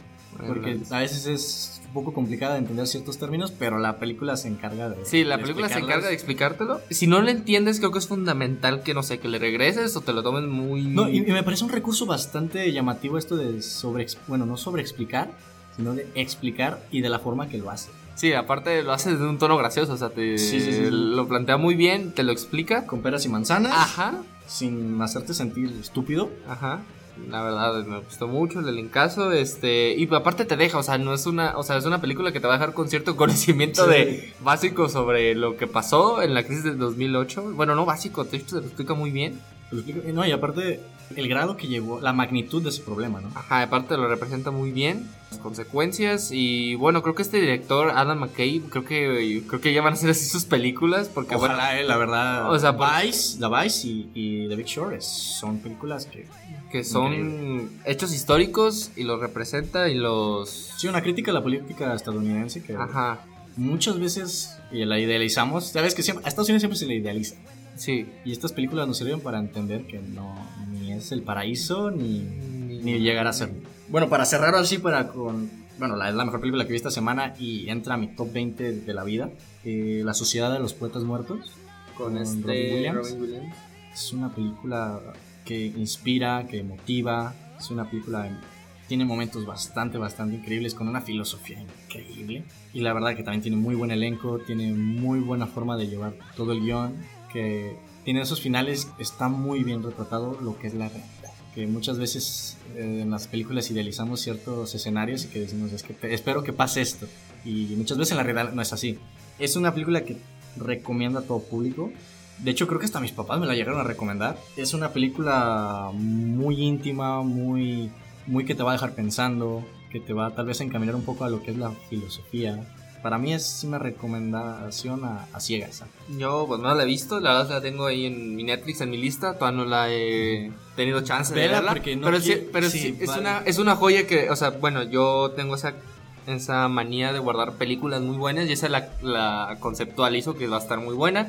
Porque a veces es un poco complicada de entender ciertos términos, pero la película se encarga de. Sí, la de película se encarga de explicártelo. Si no lo entiendes, creo que es fundamental que, no sé, que le regreses o te lo tomes muy... No, y, y me parece un recurso bastante llamativo esto de sobre. Bueno, no sobre explicar, sino de explicar y de la forma que lo hace. Sí, aparte lo hace de un tono gracioso, o sea, te Sí, sí, sí, sí. lo plantea muy bien, te lo explica. Con peras y manzanas, Ajá, sin hacerte sentir estúpido. ajá. La verdad, me gustó mucho el elencazo, este, y aparte te deja, o sea, no es una, o sea, es una película que te va a dejar con cierto conocimiento de básico sobre lo que pasó en la crisis del 2008. Bueno, no básico, hecho se lo explica muy bien. Te. No, y aparte, el grado que llevó, la magnitud de ese problema, ¿no? Ajá, aparte lo representa muy bien, las consecuencias y bueno, creo que este director Adam McKay, creo que creo que ya van a ser así sus películas porque bueno, Ojalá, eh, la verdad. O sea, Vice, The Vice y, y The Big Short son películas que. que son hechos históricos y los representa y los Sí, una crítica a la política estadounidense que Ajá, muchas veces y la idealizamos. Sabes que siempre, a Estados Unidos siempre se le idealiza. sí. Y estas películas nos sirven para entender que no es el paraíso ni, ni llegar a ser. Bueno, para cerrar así para con bueno, la, es la mejor película que vi esta semana y entra a mi top 20 de la vida. eh, la Sociedad de los Poetas Muertos. con Con este Robin Williams. Robin Williams. Es una película que inspira, que motiva. Es una película tiene momentos bastante, bastante increíbles con una filosofía increíble. Y la verdad que también tiene muy buen elenco, tiene muy buena forma de llevar todo el guion. Que tiene esos finales, está muy bien retratado lo que es la realidad. Que muchas veces eh, en las películas idealizamos ciertos escenarios y que decimos, es que espero que pase esto. Y muchas veces en la realidad no es así. Es una película que recomiendo a todo público. De hecho, creo que hasta mis papás me la llegaron a recomendar. Es una película muy íntima, muy, muy que te va a dejar pensando, que te va tal vez a encaminar un poco a lo que es la filosofía. Para mí es una recomendación a, a ciegas. Yo pues no la he visto, la verdad la tengo ahí en mi Netflix, en mi lista, todavía no la he tenido chance de verla. porque no pero sí, quiero- pero sí, sí, es, vale. una, es una joya que, o sea, bueno, yo tengo esa, esa manía de guardar películas muy buenas y esa la, la conceptualizo que va a estar muy buena.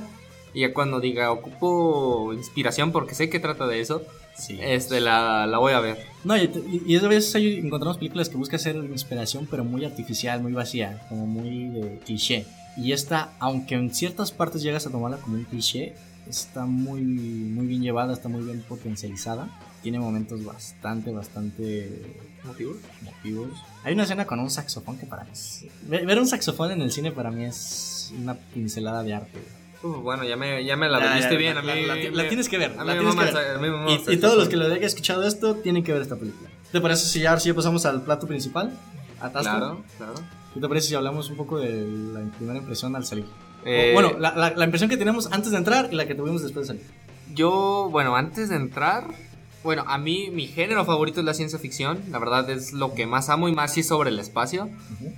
Y ya cuando diga ocupo inspiración porque sé que trata de eso, Sí. este la, la voy a ver. No, y, y- y a veces hay- encontramos películas que buscan ser inspiración, pero muy artificial, muy vacía, como muy de cliché. Y esta, aunque en ciertas partes llegas a tomarla como un cliché, está muy, muy bien llevada, está muy bien potencializada. Tiene momentos bastante, bastante ¿Motivos? emotivos. Hay una escena con un saxofón que para mí es... Ver un saxofón en el cine para mí es una pincelada de arte. Uh, bueno, ya me, ya me la Ya, vendiste ya, bien. la- a mí, la- la- la tienes que ver, A mí me ver. a mí me Y, y todos los que lo hayan escuchado esto tienen que ver esta película. ¿Te parece si ya, ahora sí ya pasamos al plato principal? ¿A Tasto? Claro, claro. ¿Qué te parece si hablamos un poco de la primera impresión al salir? Eh, bueno, la, impresión que tenemos antes de entrar y la que tuvimos después de salir. Yo, bueno, antes de entrar, bueno, a mí mi género favorito es la ciencia ficción. La verdad es lo que más amo y más sí sobre el espacio.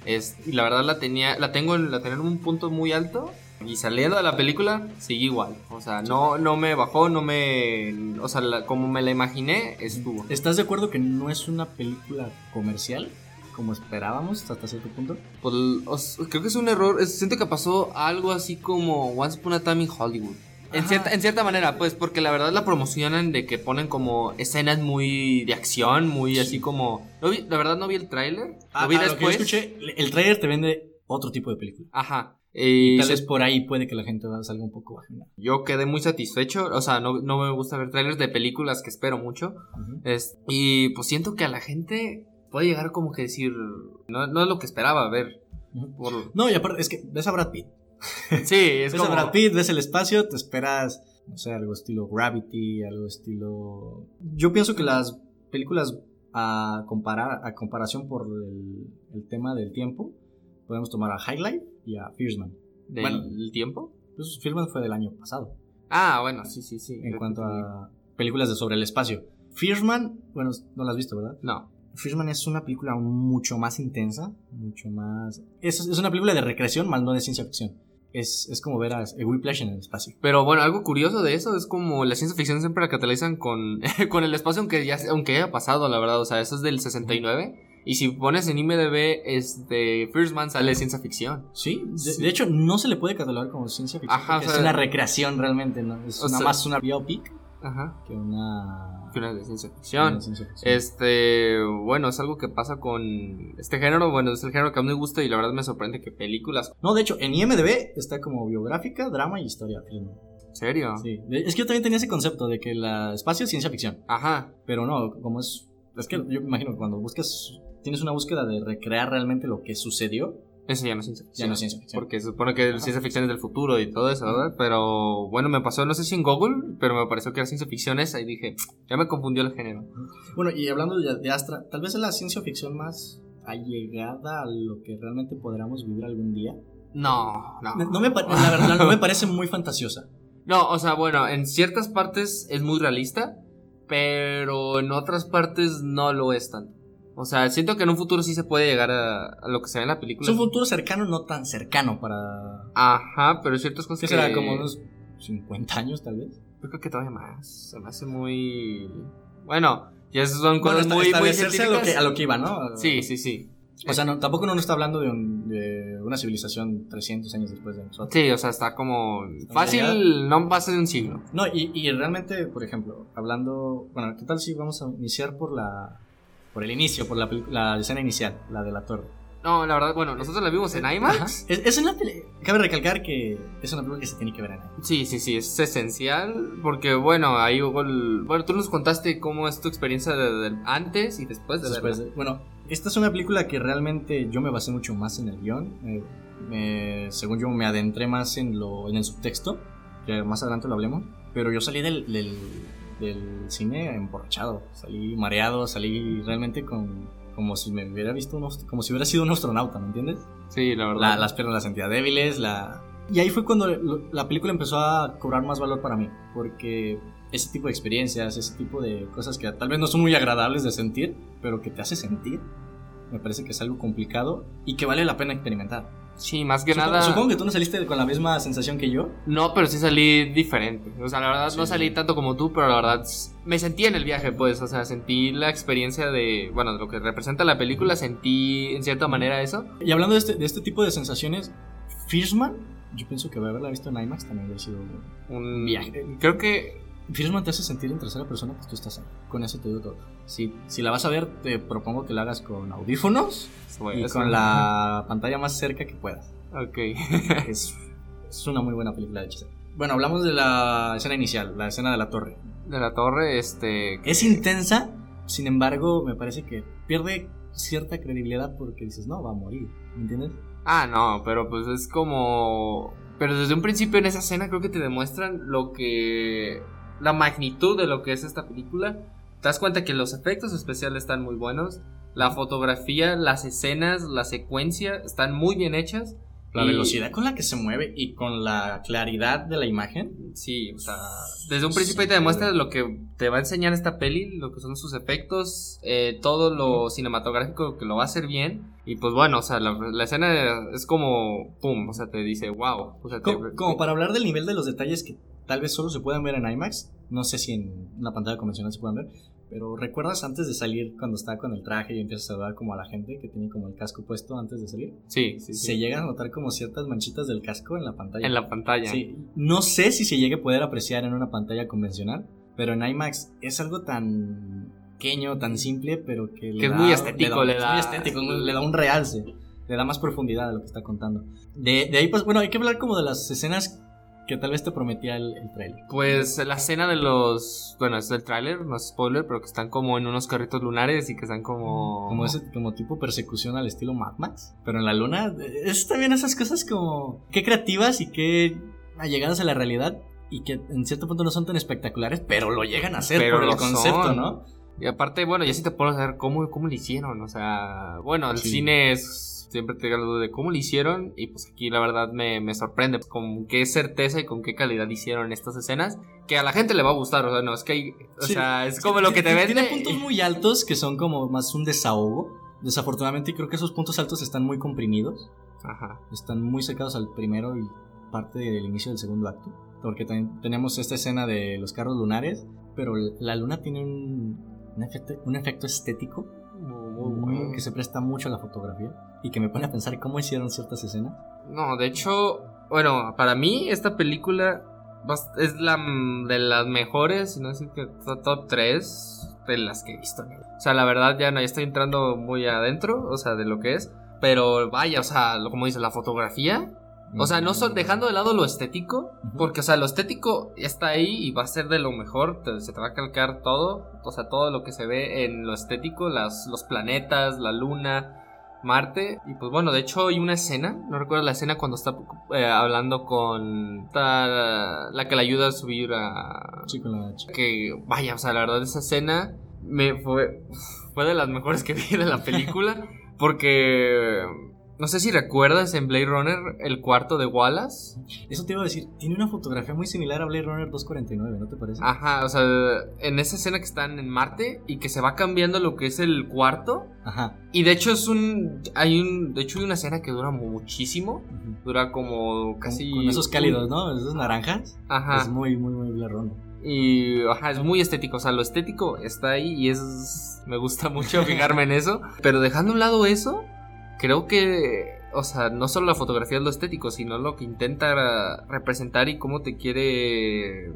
Es, y la verdad la tenía, la tengo, en- la tenía en un punto muy alto. Y saliendo de la película, sigue igual. O sea, no, no me bajó, no me. O sea, la- como me la imaginé, estuvo. ¿Estás de acuerdo que no es una película comercial? como esperábamos hasta cierto punto. Pues, os- creo que es un error. es- siento que pasó algo así como Once Upon a Time in Hollywood. En cierta, en cierta manera, pues, porque la verdad la promocionan de que ponen como escenas muy de acción, muy así como. No vi- la verdad no vi el tráiler. lo vi Ah, lo que yo escuché, el trailer te vende otro tipo de película. Ajá. Y Tal vez por ahí puede que la gente salga un poco bajina. yo quedé muy satisfecho. O sea, no, no me gusta ver trailers de películas que espero mucho. Es- y pues siento que a la gente puede llegar como que decir. No, no es lo que esperaba ver. Por- No, y aparte, es que ves a Brad Pitt. Sí, es ves como. a Brad Pitt, ves el espacio, te esperas, no sé, algo estilo Gravity, algo estilo... Yo pienso que las películas a, comparar, a comparación por el, el tema del tiempo, podemos tomar a High Life y a Fierceman. ¿Del Bueno. tiempo? Pues Fierceman fue del año pasado, Ah, bueno, sí, sí, sí. en cuanto a películas de sobre el espacio. Fierceman, bueno, no la has visto, ¿verdad? No. Fishman es una película mucho más intensa, mucho más... Es, es una película de recreación, más no de ciencia ficción. Es, es como ver a a Whiplash en el espacio. Pero bueno, algo curioso de eso es como la ciencia ficción siempre la catalizan con, con el espacio, aunque ya aunque haya pasado, la verdad. O sea, eso es del 69. Y si pones en IMDb, este, First Man sale ciencia ficción. Sí, de, Sí. de hecho no se le puede catalogar como ciencia ficción. Ajá, es una recreación realmente, ¿no? Es sea- más una biopic Ajá. que una... Que una de ciencia ficción. una ciencia ficción. Este, bueno, es algo que pasa con este género. Bueno, es el género que a mí me gusta y la verdad me sorprende que películas. No, de hecho, en IMDB está como biográfica, drama y historia. ¿En serio? Sí. De- Es que yo también tenía ese concepto de que el espacio es ciencia ficción. Ajá. Pero no, como es... Es que yo me imagino que cuando buscas... Tienes una búsqueda de recrear realmente lo que sucedió. Eso ya no es ciencia ficción. Ya no es ciencia ficción. Porque se supone que Ajá. ciencia ficción es del futuro y todo eso, ¿verdad? Pero bueno, me pasó, no sé si en Google, pero me pareció que era ciencia ficción esa y dije, ya me confundió el género. Bueno, y hablando de, de Astra, tal vez es la ciencia ficción más allegada a lo que realmente podríamos vivir algún día. No, no. No me, pa- la verdad, no me parece muy fantasiosa. No, o sea, bueno, en ciertas partes es muy realista, pero en otras partes no lo es tanto. O sea, siento que en un futuro sí se puede llegar a, a lo que se ve en la película. Es un futuro cercano, no tan cercano para... Ajá, pero ciertas cosas ¿Qué que... será? Como unos 50 años, tal vez. Yo creo que todavía más. Se me hace muy... Bueno, ya son Bueno, cosas esta- muy, muy establecerse a lo, que, a lo que iba, ¿no? Sí, sí, sí. O sea, no, tampoco no nos está hablando de, un- de una civilización 300 años después de nosotros. Sí, o sea, está como fácil, no pasa de un siglo. No, y, y realmente, por ejemplo, hablando... Bueno, ¿qué tal si vamos a iniciar por la... Por el inicio, por la, la escena inicial, la de la torre. No, la verdad, bueno, nosotros la vimos en. IMAX. Es, es una peli- Cabe recalcar que es una película que se tiene que ver en IMAX. Sí, sí, sí, es esencial porque, bueno, ahí hubo el... Bueno, tú nos contaste cómo es tu experiencia de, de- antes y después de Después verla. de- bueno, esta es una película que realmente yo me basé mucho más en el guion. eh, me- según yo, me adentré más en, lo, en el subtexto, que más adelante lo hablemos. Pero yo salí del, del, del cine emborrachado, salí mareado, salí realmente con, como si me hubiera visto, un como si hubiera sido un astronauta, ¿me entiendes? Sí, la verdad. La- las piernas las sentía débiles, la... Y ahí fue cuando la película empezó a cobrar más valor para mí, porque ese tipo de experiencias, ese tipo de cosas que tal vez no son muy agradables de sentir, pero que te hace sentir, me parece que es algo complicado y que vale la pena experimentar. Sí, más que Supongo, nada... supongo que tú no saliste con la misma sensación que yo. No, pero sí salí diferente. O sea, la verdad no Sí. salí tanto como tú, pero la verdad me sentí en el viaje, pues. O sea, sentí la experiencia de, bueno, de lo que representa la película, sentí en cierta manera eso. Y hablando de este, de este tipo de sensaciones, Fishman, yo pienso que haberla visto en IMAX también hubiera sido... Un Viaje. Creo que Fishman te hace sentir en tercera persona que tú estás ahí. Con eso te digo todo. Si, si la vas a ver, te propongo que la hagas con audífonos bueno, y con la pantalla más cerca que puedas. Ok. Es, es una muy buena película de hechicería. Bueno, hablamos de la escena inicial, la escena de la torre. de la torre, este. Es intensa, sin embargo, me parece que pierde cierta credibilidad porque dices, no, va a morir. ¿Me entiendes? Ah, no, pero pues es como. Pero desde un principio en esa escena creo que te demuestran lo que. La magnitud de lo que es esta película. Te das cuenta que los efectos especiales están muy buenos. La fotografía, las escenas, la secuencia están muy bien hechas. La Y- velocidad con la que se mueve y con la claridad de la imagen. Sí, o sea, desde un principio ahí te demuestra lo que te va a enseñar esta peli, lo que son sus efectos, eh, todo lo cinematográfico que lo va a hacer bien. Y pues bueno, o sea, la, la escena es como, pum, o sea, te dice, wow. O sea, te- Como, como para hablar del nivel de los detalles que tal vez solo se puedan ver en IMAX. No sé si en una pantalla convencional se puedan ver. Pero ¿recuerdas antes de salir cuando está con el traje y empieza a saludar como a la gente que tiene como el casco puesto antes de salir? Sí, sí, sí. Se llegan a notar como ciertas manchitas del casco en la pantalla. En la pantalla. Sí. No sé si se llegue a poder apreciar en una pantalla convencional, pero en IMAX es algo tan pequeño, tan simple, pero que, le Que es da- muy estético, le da- muy estético, le da un realce, le da más profundidad a lo que está contando. De, de ahí, pues, bueno, hay que hablar como de las escenas que tal vez te prometía el, el trailer. Pues la escena de los. Bueno, es del tráiler, no es spoiler, pero que están como en unos carritos lunares y que están como. Como ese como tipo persecución al estilo Mad Max, pero en la luna es también esas cosas como qué creativas y qué allegadas a la realidad y que en cierto punto no son tan espectaculares, pero lo llegan a hacer Pero por el concepto, son. ¿no? Y aparte, bueno, ya sí te puedo saber cómo, cómo lo hicieron. O sea, bueno, el Sí. cine es. Siempre te la duda de cómo lo hicieron. Y pues aquí la verdad me, me sorprende con qué certeza y con qué calidad hicieron estas escenas. Que a la gente le va a gustar. O sea, no, es que hay. O Sí. sea, es como lo que te vende. Tiene puntos muy altos que son como más un desahogo. Desafortunadamente creo que esos puntos altos están muy comprimidos. Ajá. Están muy cercados al primero y parte del inicio del segundo acto. Porque también tenemos esta escena de los carros lunares. Pero la luna tiene un, un efecto, un efecto estético Que se presta mucho a la fotografía. Y que me pone a pensar cómo hicieron ciertas escenas. No, de hecho, bueno, para mí esta película es la de las mejores, si no decir que to- top 3 de las que he visto. O sea, la verdad ya no, ya estoy entrando muy adentro, o sea, de lo que es. Pero vaya, o sea, como dice, la fotografía. O sea, no son dejando de lado lo estético, porque, o sea, lo estético está ahí y va a ser de lo mejor, te- se te va a calcar todo, o sea, todo lo que se ve en lo estético, las, los planetas, la luna, Marte, y pues bueno, de hecho hay una escena, no recuerdo la escena cuando está eh, hablando con la que le ayuda a subir a... Sí, con la chica. Que vaya, o sea, la verdad esa escena me fue, fue de las mejores que vi de la película, porque... No sé si recuerdas en Blade Runner el cuarto de Wallace. Eso te iba a decir, tiene una fotografía muy similar a Blade Runner 249, ¿no te parece? Ajá, o sea, en esa escena que están en Marte y que se va cambiando lo que es el cuarto. Ajá. Y de hecho es un. Hay un. De hecho hay una escena que dura muchísimo. ujú. Dura como casi. Con, esos cálidos, ¿no? Esos naranjas. Ajá. Es muy, muy, muy Blade Runner. Y ajá, es muy estético. O sea, lo estético está ahí y es. Me gusta mucho fijarme en eso. Pero dejando a un lado eso, creo que. O sea, no solo la fotografía es lo estético, sino lo que intenta representar y cómo te quiere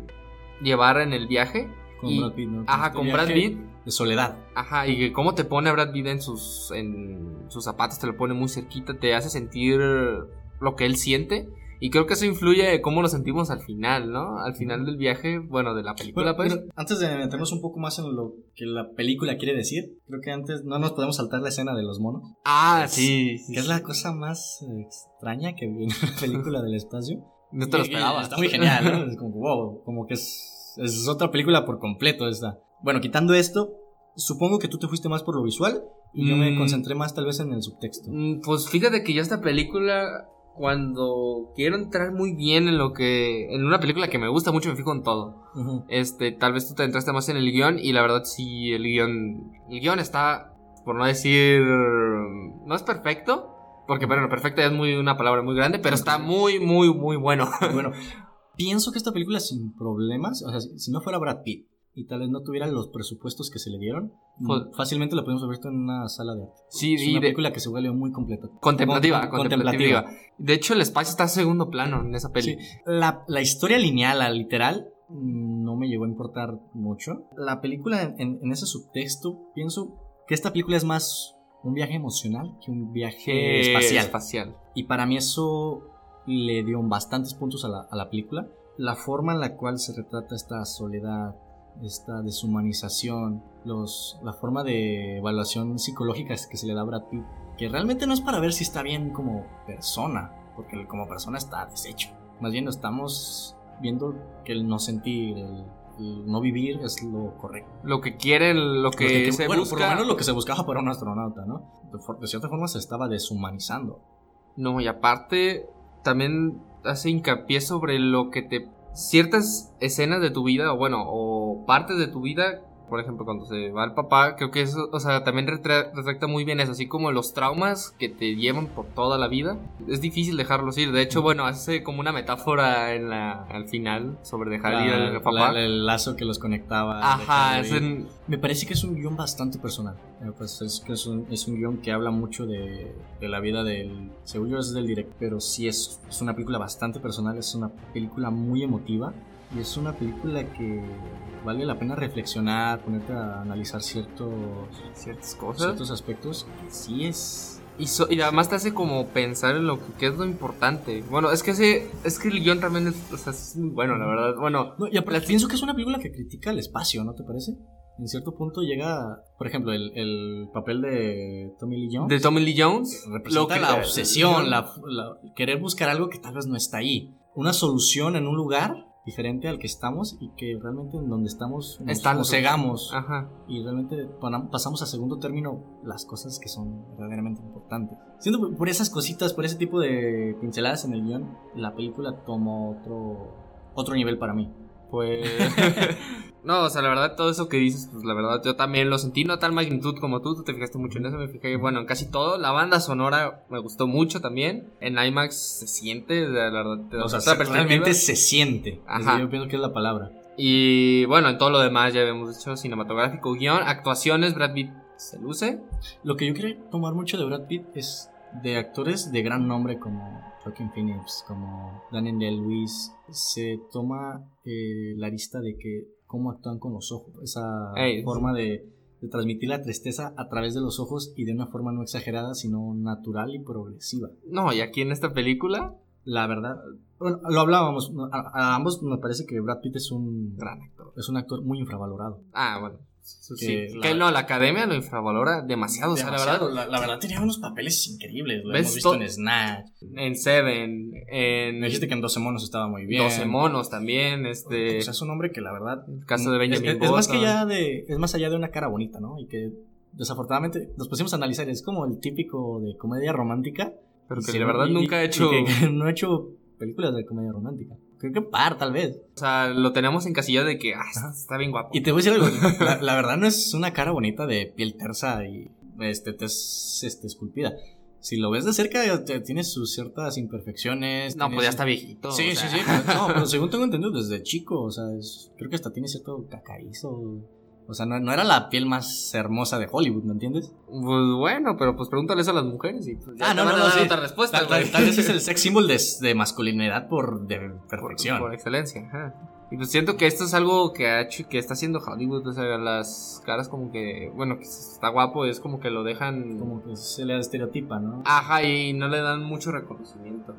llevar en el viaje. Con Y- Brad Pitt, ¿no? Ajá, Este con Brad Pitt. De soledad. Ajá, y que cómo te pone a Brad Pitt en sus, en sus zapatos, te lo pone muy cerquita, te hace sentir lo que él siente. Y creo que eso influye en cómo nos sentimos al final, ¿no? Al final del viaje, bueno, de la película, pues. pero antes de meternos un poco más en lo que la película quiere decir, creo que antes no nos podemos saltar la escena de los monos. ah, es- sí, sí. Que es la cosa más extraña que vi en una película del espacio. No te lo esperaba. Está muy genial, ¿no? Es como, wow, como que es, es otra película por completo esta. Bueno, quitando esto, supongo que tú te fuiste más por lo visual y yo me Mm. concentré más tal vez en el subtexto. Mm, Pues fíjate que yo esta película, cuando quiero entrar muy bien en lo que. En una película que me gusta mucho, me fijo en todo. Este, tal vez tú te entraste más en el guion y la verdad sí, el guion, el guion está, por no decir, no es perfecto, porque bueno, perfecto es muy una palabra muy grande, pero está muy, muy, muy bueno. Bueno, pienso que esta película sin problemas, o sea, si no fuera Brad Pitt y tal vez no tuviera los presupuestos que se le dieron, mm, fácilmente la podemos haber visto en una sala de arte. Sí, Es y una de- película que se vuelve muy completa. contemplativa, Con- contemplativa. De hecho, el espacio está a segundo plano en esa peli. Sí. La, la historia lineal, la literal, mm, no me llegó a importar mucho. La película, en, en- en ese subtexto, pienso que esta película es más un viaje emocional que un viaje Eh, espacial. espacial. Y para mí eso le dio bastantes puntos a la, a la película. La forma en la cual se retrata esta soledad, esta deshumanización, los, la forma de evaluación psicológica que se le da a Brad Pitt, que realmente no es para ver si está bien como persona, porque como persona está deshecho. Más bien estamos viendo que el no sentir, el, el no vivir es lo correcto. Lo que quieren, lo que, Lo que- se bueno, busca. por lo menos lo que se buscaba para un astronauta, ¿no? De, de cierta forma se estaba deshumanizando. No, y aparte también hace hincapié sobre lo que te... Ciertas escenas de tu vida, o bueno, o partes de tu vida por ejemplo, cuando se va el papá, creo que eso, o sea, también retra- retrata muy bien eso, así como los traumas que te llevan por toda la vida, es difícil dejarlos ir. De hecho, bueno, hace como una metáfora en la, al final sobre dejar ir al La- papá. la- el lazo que los conectaba. Ajá, es en- Me parece que es un guion bastante personal. Eh, Pues es que es un, es un guion que habla mucho de, de la vida del. Según yo es del director, pero sí es, es una película bastante personal, es una película muy emotiva. Y es una película que vale la pena reflexionar, ponerte a analizar ciertos, ciertas cosas. ciertos aspectos. que sí es. Y, so- y además te hace como pensar en lo que, qué es lo importante. Bueno, es que ese, es que el guion también es, o sea, es muy bueno, la verdad. Bueno, No, y aparte, pienso que es una película que critica el espacio, ¿no te parece? En cierto punto llega, por ejemplo, el, el papel de Tommy Lee Jones. de Tommy Lee Jones, representa la obsesión, la, la- querer buscar algo que tal vez no está ahí. Una solución en un lugar diferente al que estamos y que realmente en donde estamos nos, Está nos cegamos Ajá. y realmente pasamos a segundo término las cosas que son verdaderamente importantes. Siento por esas cositas, por ese tipo de pinceladas en el guion, la película tomó otro, otro nivel para mí. Pues. no, o sea, la verdad, todo eso que dices, pues la verdad, yo también lo sentí, no a tal magnitud como tú, tú te fijaste mucho en eso, me fijé, bueno, en casi todo. La banda sonora me gustó mucho también. En IMAX se siente, la verdad, O sea, se- realmente se siente. Ajá. Yo pienso que es la palabra. Y bueno, en todo lo demás ya habíamos dicho cinematográfico, guion, actuaciones, Brad Pitt se luce. Lo que yo quería tomar mucho de Brad Pitt es de actores de gran nombre como Joaquin Phoenix, como Daniel Day-Lewis, se toma eh, la lista de que cómo actúan con los ojos, esa forma de, de transmitir la tristeza a través de los ojos y de una forma no exagerada, sino natural y progresiva. No, y aquí en esta película, La verdad, bueno, lo hablábamos, a, a ambos nos parece que Brad Pitt es un gran actor. es un actor muy infravalorado. Ah, bueno. Sí. Que Que, la- no, la academia lo infravalora demasiado, o sea, la verdad. la, la verdad tenía unos papeles increíbles, lo ¿Ves hemos visto to- en Snatch. En Seven, en Me dijiste que en 12 monos estaba muy bien. 12 monos también, este. O sea, es un hombre que la verdad. el caso de Benjamin es, es- más que ya de. Es más allá de una cara bonita, ¿no? Y que desafortunadamente nos pusimos a analizar. Es como el típico de comedia romántica. Pero que de verdad y- nunca ha hecho. y que no ha hecho películas de comedia romántica. Creo que par, tal vez. O sea, lo tenemos encasillado de que ah, está bien guapo. Y te voy a decir algo. La, la verdad no es una cara bonita de piel tersa y este, tez, este, esculpida. Si lo ves de cerca, te- tiene sus ciertas imperfecciones. no, pues ya está viejito. Sí, o sí, sea. sí. pero- No, pero según tengo entendido, desde chico, o sea, es- creo que hasta tiene cierto cacarizo. O sea, no, no era la piel más hermosa de Hollywood, ¿me entiendes? Pues bueno, pero pues pregúntales a las mujeres y pues ya Ah, no, van no, a no, dar sí. otra respuesta, Tal, tal- güey. tal vez es el sex symbol de, de masculinidad por de perfección. por excelencia, ajá. Y pues siento que esto es algo que ha hecho, que está haciendo Hollywood, o sea, las caras como que, bueno, que está guapo, es como que lo dejan, Como que se le estereotipa, ¿no? ajá, y no le dan mucho reconocimiento.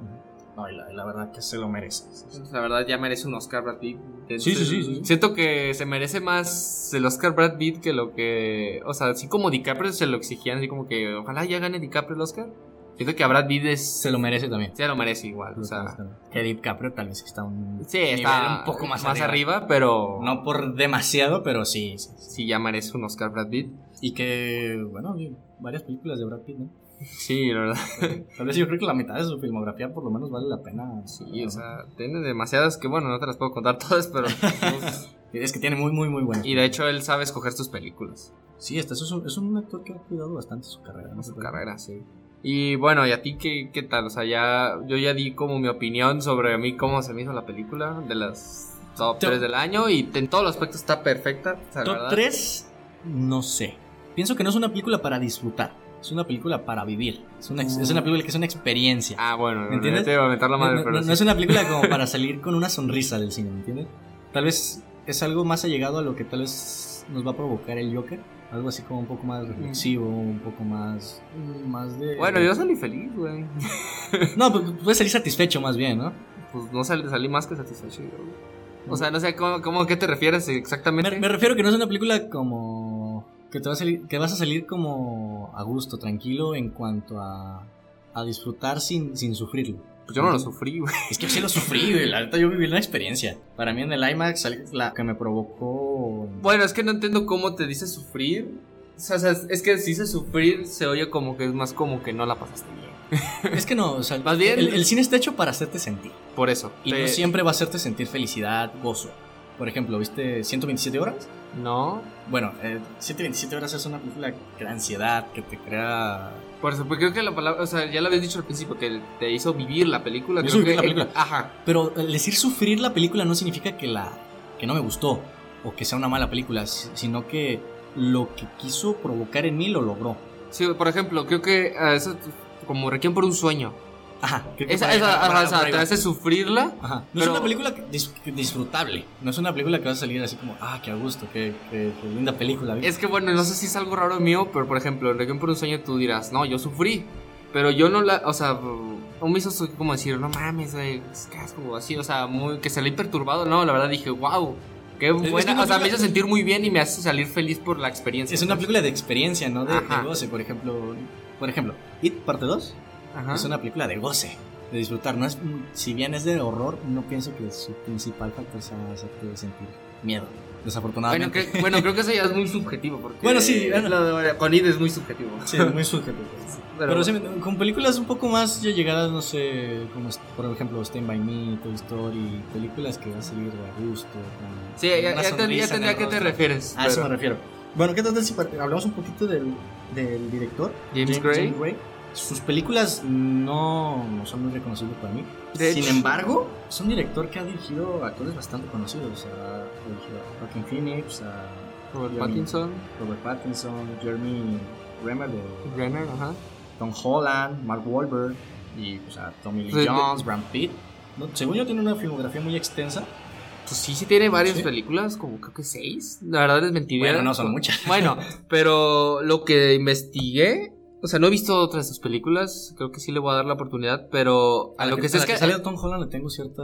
No, y la, la verdad que se lo merece. La verdad ya merece un Oscar Brad Pitt. Sí, sí, sí, sí. Siento que se merece más el Oscar Brad Pitt que lo que, o sea, así como DiCaprio se lo exigían, así como que ojalá ya gane DiCaprio el Oscar. Siento que a Brad Pitt es, Se lo merece también. se lo merece igual, o sea, que DiCaprio tal vez está un sí, está un poco más, más arriba. arriba, pero No por demasiado, pero sí, sí, sí. ya merece un Oscar Brad Pitt. Y que, bueno, varias películas de Brad Pitt, ¿no? Sí, la verdad. Tal vez yo creo que la mitad de su filmografía por lo menos vale la pena. Sí, o sea, tiene demasiadas que, bueno, no te las puedo contar todas, pero... pues, Es que tiene muy, muy, muy buena. y de hecho él sabe escoger sus películas, Sí, este es un, es un actor que ha cuidado bastante su carrera. ¿no? su carrera, sí. Y bueno, ¿y a ti qué, qué tal? O sea, ya yo ya di como mi opinión sobre a mí cómo se me hizo la película de las top Top- 3 del año y en todos los aspectos está perfecta. o sea, la Top verdad. 3, no sé. Pienso que no es una película para disfrutar. Es una película para vivir. Es una, es una película que es una experiencia. Ah, bueno, ¿Me entiendes? te iba a meter la madre, no- pero no- sí. no es una película como para salir con una sonrisa del cine, ¿me entiendes? Tal vez es algo más allegado a lo que tal vez nos va a provocar el Joker. Algo así como un poco más reflexivo, un poco más. más de. Bueno, yo salí feliz, güey. No, pues puedes salir satisfecho más bien, ¿no? Pues no salí, salí más que satisfecho. yo. O sea, no sé, ¿cómo, cómo a qué te refieres exactamente? Me, me refiero que no es una película como. Que, te va a salir, que vas a salir como a gusto, tranquilo en cuanto a, a disfrutar sin, sin sufrirlo. Pues yo no lo sufrí, güey. Es que yo sí lo sufrí, güey. La neta yo viví una experiencia. Para mí en el IMAX, la que me provocó. Bueno, es que no entiendo cómo te dice sufrir. O sea, es que si dice sufrir, se oye como que es más como que no la pasaste bien. Es que no, o sea, Más bien- el, el cine está hecho para hacerte sentir. Por eso. Y te- no siempre va a hacerte sentir felicidad, gozo. Por ejemplo, ¿viste 127 horas? No. Bueno, eh, 127 horas es una película que da ansiedad, que te crea... Por eso, porque creo que la palabra, o sea, ya lo habías dicho al principio, que te hizo vivir la película. Creo hizo vivir que- la película. Ajá. Pero el decir sufrir la película no significa que, la, que no me gustó o que sea una mala película, si- sino que lo que quiso provocar en mí lo logró. Sí, por ejemplo, creo que ah, eso, como Requiem por un sueño. Ajá. que Esa, esa, ajá, o sea, te va. hace sufrirla. Ajá. No Pero- es una película que dis- que disfrutable. No es una película que vas a salir así como, ah, qué a gusto, qué, qué- qué linda película. Es que bueno, no sé si es algo raro mío, pero por ejemplo, en Requiem por un sueño tú dirás, no, yo sufrí. Pero yo no la, o sea, no me hizo como decir, no mames, güey, es que asco, así, o sea, muy, que salí perturbado. No, la verdad dije, wow, qué que buena. una o sea, me hizo sentir muy bien y me hace salir feliz por la experiencia. Es una película de experiencia, no de, de goce. Por ejemplo, por ejemplo, It parte 2 Ajá. es una película de goce, de disfrutar. No es, si bien es de horror, no pienso que su principal factor sea hacerte sentir miedo. Bueno, Desafortunadamente. que- bueno, creo que eso ya es muy subjetivo. Porque Bueno, sí, bueno. lo de- con Id es muy subjetivo. Sí, muy subjetivo. Pero, Pero, sí, con películas un poco más ya llegadas, no sé, como por ejemplo Stand By Me, Toy Story, películas que vas a salir a gusto. con- sí, con ya, ya, tendría a qué te refieres. A eso me refiero. Bueno, ¿qué tal si hablamos un poquito del, del director? James Gray. Sus películas no, no son muy reconocibles para mí. De Sin hecho- embargo, es un director que ha dirigido actores bastante conocidos. A, dirigido a Joaquin Phoenix, a Robert Jeremy- Pattinson, Robert Pattinson, Jeremy Renner de Renner, ajá. Tom Holland, Mark Wahlberg y pues, a Tommy Lee de- Jones, Brad Pitt. No, según yo tiene una filmografía muy extensa. Pues sí, sí tiene varias Sí. películas, como creo que seis. La verdad es mentira. Bueno, no son muchas. Bueno, pero lo que investigué, o sea, no he visto otras de sus películas, creo que sí le voy a dar la oportunidad, pero a, lo que, sé es que... sale Tom Holland le tengo cierta...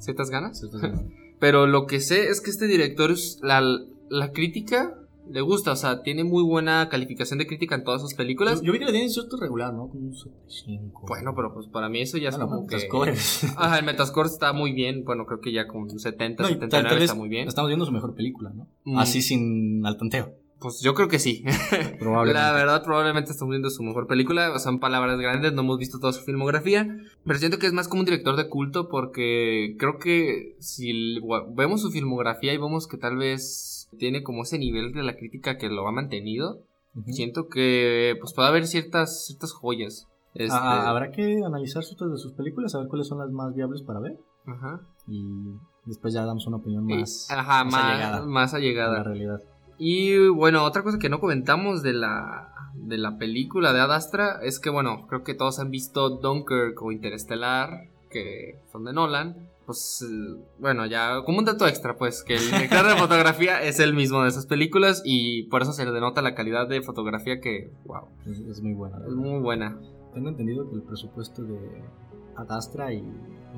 ¿Ciertas ganas? ciertas ganas. Pero lo que sé es que este director, es la, la crítica le gusta, o sea, tiene muy buena calificación de crítica en todas sus películas. Yo, yo vi que le tienen cierto regular, ¿no? Como un 75. Bueno, pero pues para mí eso ya es como que... Metascore. Ajá, el Metascore está muy bien, bueno, creo que ya con un 70, No, y 79 tal- tal vez está muy bien. Estamos viendo su mejor película, ¿no? Mm. Así sin al tanteo. Pues yo creo que sí. Probablemente. La verdad, probablemente estamos viendo su mejor película. Son palabras grandes, no hemos visto toda su filmografía. Pero siento que es más como un director de culto porque creo que si vemos su filmografía y vemos que tal vez tiene como ese nivel de la crítica que lo ha mantenido, siento que pues puede haber ciertas, ciertas joyas. Este, Ah, habrá que analizar otras de sus películas, a ver cuáles son las más viables para ver. ajá. Y después ya damos una opinión más, ajá, más más, allegada más a la realidad. Y bueno, otra cosa que no comentamos de la, de la película de Ad Astra es que, bueno, creo que todos han visto Dunkirk o Interestelar, que son de Nolan. Pues eh, bueno, ya como un dato extra, pues que el director de fotografía es el mismo de esas películas y por eso se le denota la calidad de fotografía que, wow, Es, es muy buena. es muy buena. Tengo entendido que el presupuesto de Ad Astra y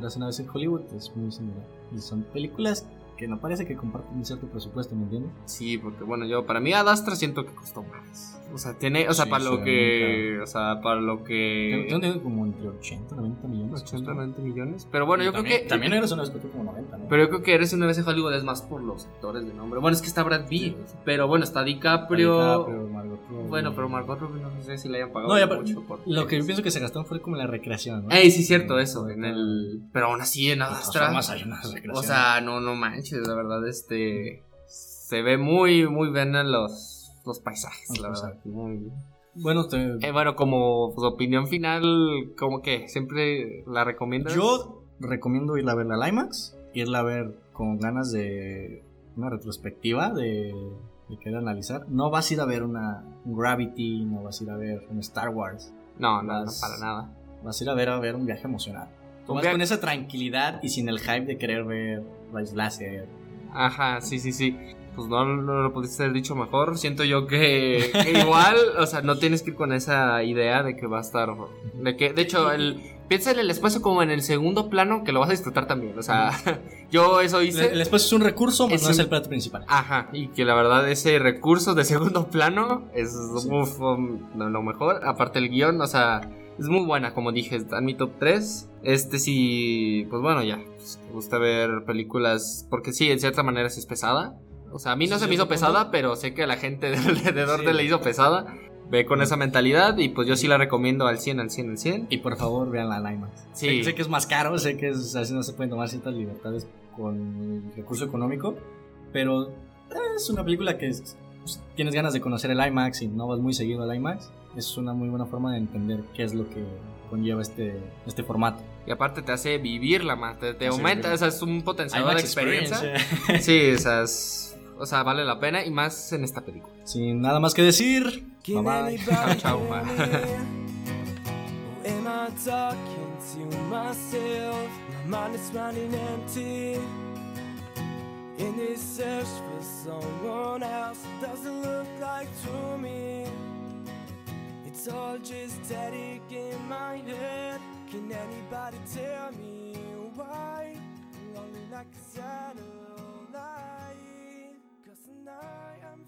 Las una vez en Hollywood es muy similar. Y son películas que no parece que comparten un cierto presupuesto, ¿me entiendes? Sí, porque bueno, yo para mí Ad Astra siento que costó más. O sea, tiene, o sea, Sí, para sí, lo que, o sea, para lo Tengo que... tengo entendido como entre 80 y 90 millones. 80, 90 millones. Pero bueno, yo creo que... También eres una vez que como 90, ¿no? Pero yo creo que eres una vez en Hollywood es más por los actores de nombre. Bueno, es que está Brad Pitt, pero bueno, está DiCaprio. DiCaprio, Margot Bueno, pero Margot Robbie no sé si le hayan pagado No, ya, pero mucho por Lo que yo pienso que se gastaron fue como en la recreación, ¿no? Ey, sí, cierto, eso. En el... Pero aún así, en De todas Astra. formas, hay unas recreaciones. O sea, no, no manches, la verdad, este. Se ve muy, muy bien en los, los paisajes, Los la verdad. paisajes. Muy... bueno, te- Eh, bueno, como pues, opinión final, como que siempre la recomiendas. yo recomiendo irla a ver la IMAX, irla a ver con ganas de una retrospectiva de, de querer analizar. No vas a ir a ver una un Gravity, no vas a ir a ver un Star Wars, No, no, no, para nada. vas a ir a ver a ver un viaje emocional. Tú vas viaje- con esa tranquilidad y sin el hype de querer ver Rise Láser. Ajá, sí, sí, sí. Pues no, no lo pudiste haber dicho mejor. Siento yo que, que igual, o sea, no tienes que ir con esa idea de que va a estar. De que, de hecho, el, piensa en el espacio como en el segundo plano que lo vas a disfrutar también. O sea, yo eso El, hice. el espacio es un recurso, pero Es no es un- el plato principal. Ajá, y que la verdad ese recurso de segundo plano es Sí. uf, um, lo, mejor. Aparte el guion, o sea, es muy buena, como dije, está en mi top 3. Este sí, pues bueno, ya, pues, te gusta ver películas, porque sí, en cierta manera sí es pesada. O sea, a mí no Sí, se me hizo pesada, pero sé que a la gente de alrededor Sí. de le hizo pesada. Ve con esa mentalidad y pues yo sí la recomiendo al 100, al 100, al 100. Y por favor, vean la IMAX. Sí. Sé, sé que es más caro, sé que es, así no se pueden tomar ciertas libertades con el recurso económico, Pero es una película que es- pues, tienes ganas de conocer el IMAX y no vas muy seguido al IMAX. Es una muy buena forma de entender qué es lo que conlleva este, este formato. Y aparte te hace vivirla más, te, te aumenta, o sea, es un potenciador de experiencia. Experience. Sí, o sea, es- o sea, vale la pena y más en esta película. Sin nada más que decir. Can bye bye. Ciao. In this search for someone else doesn't look like to me. It's all just static in my head. Can anybody tell me why? Lonely like a. Cause tonight I'm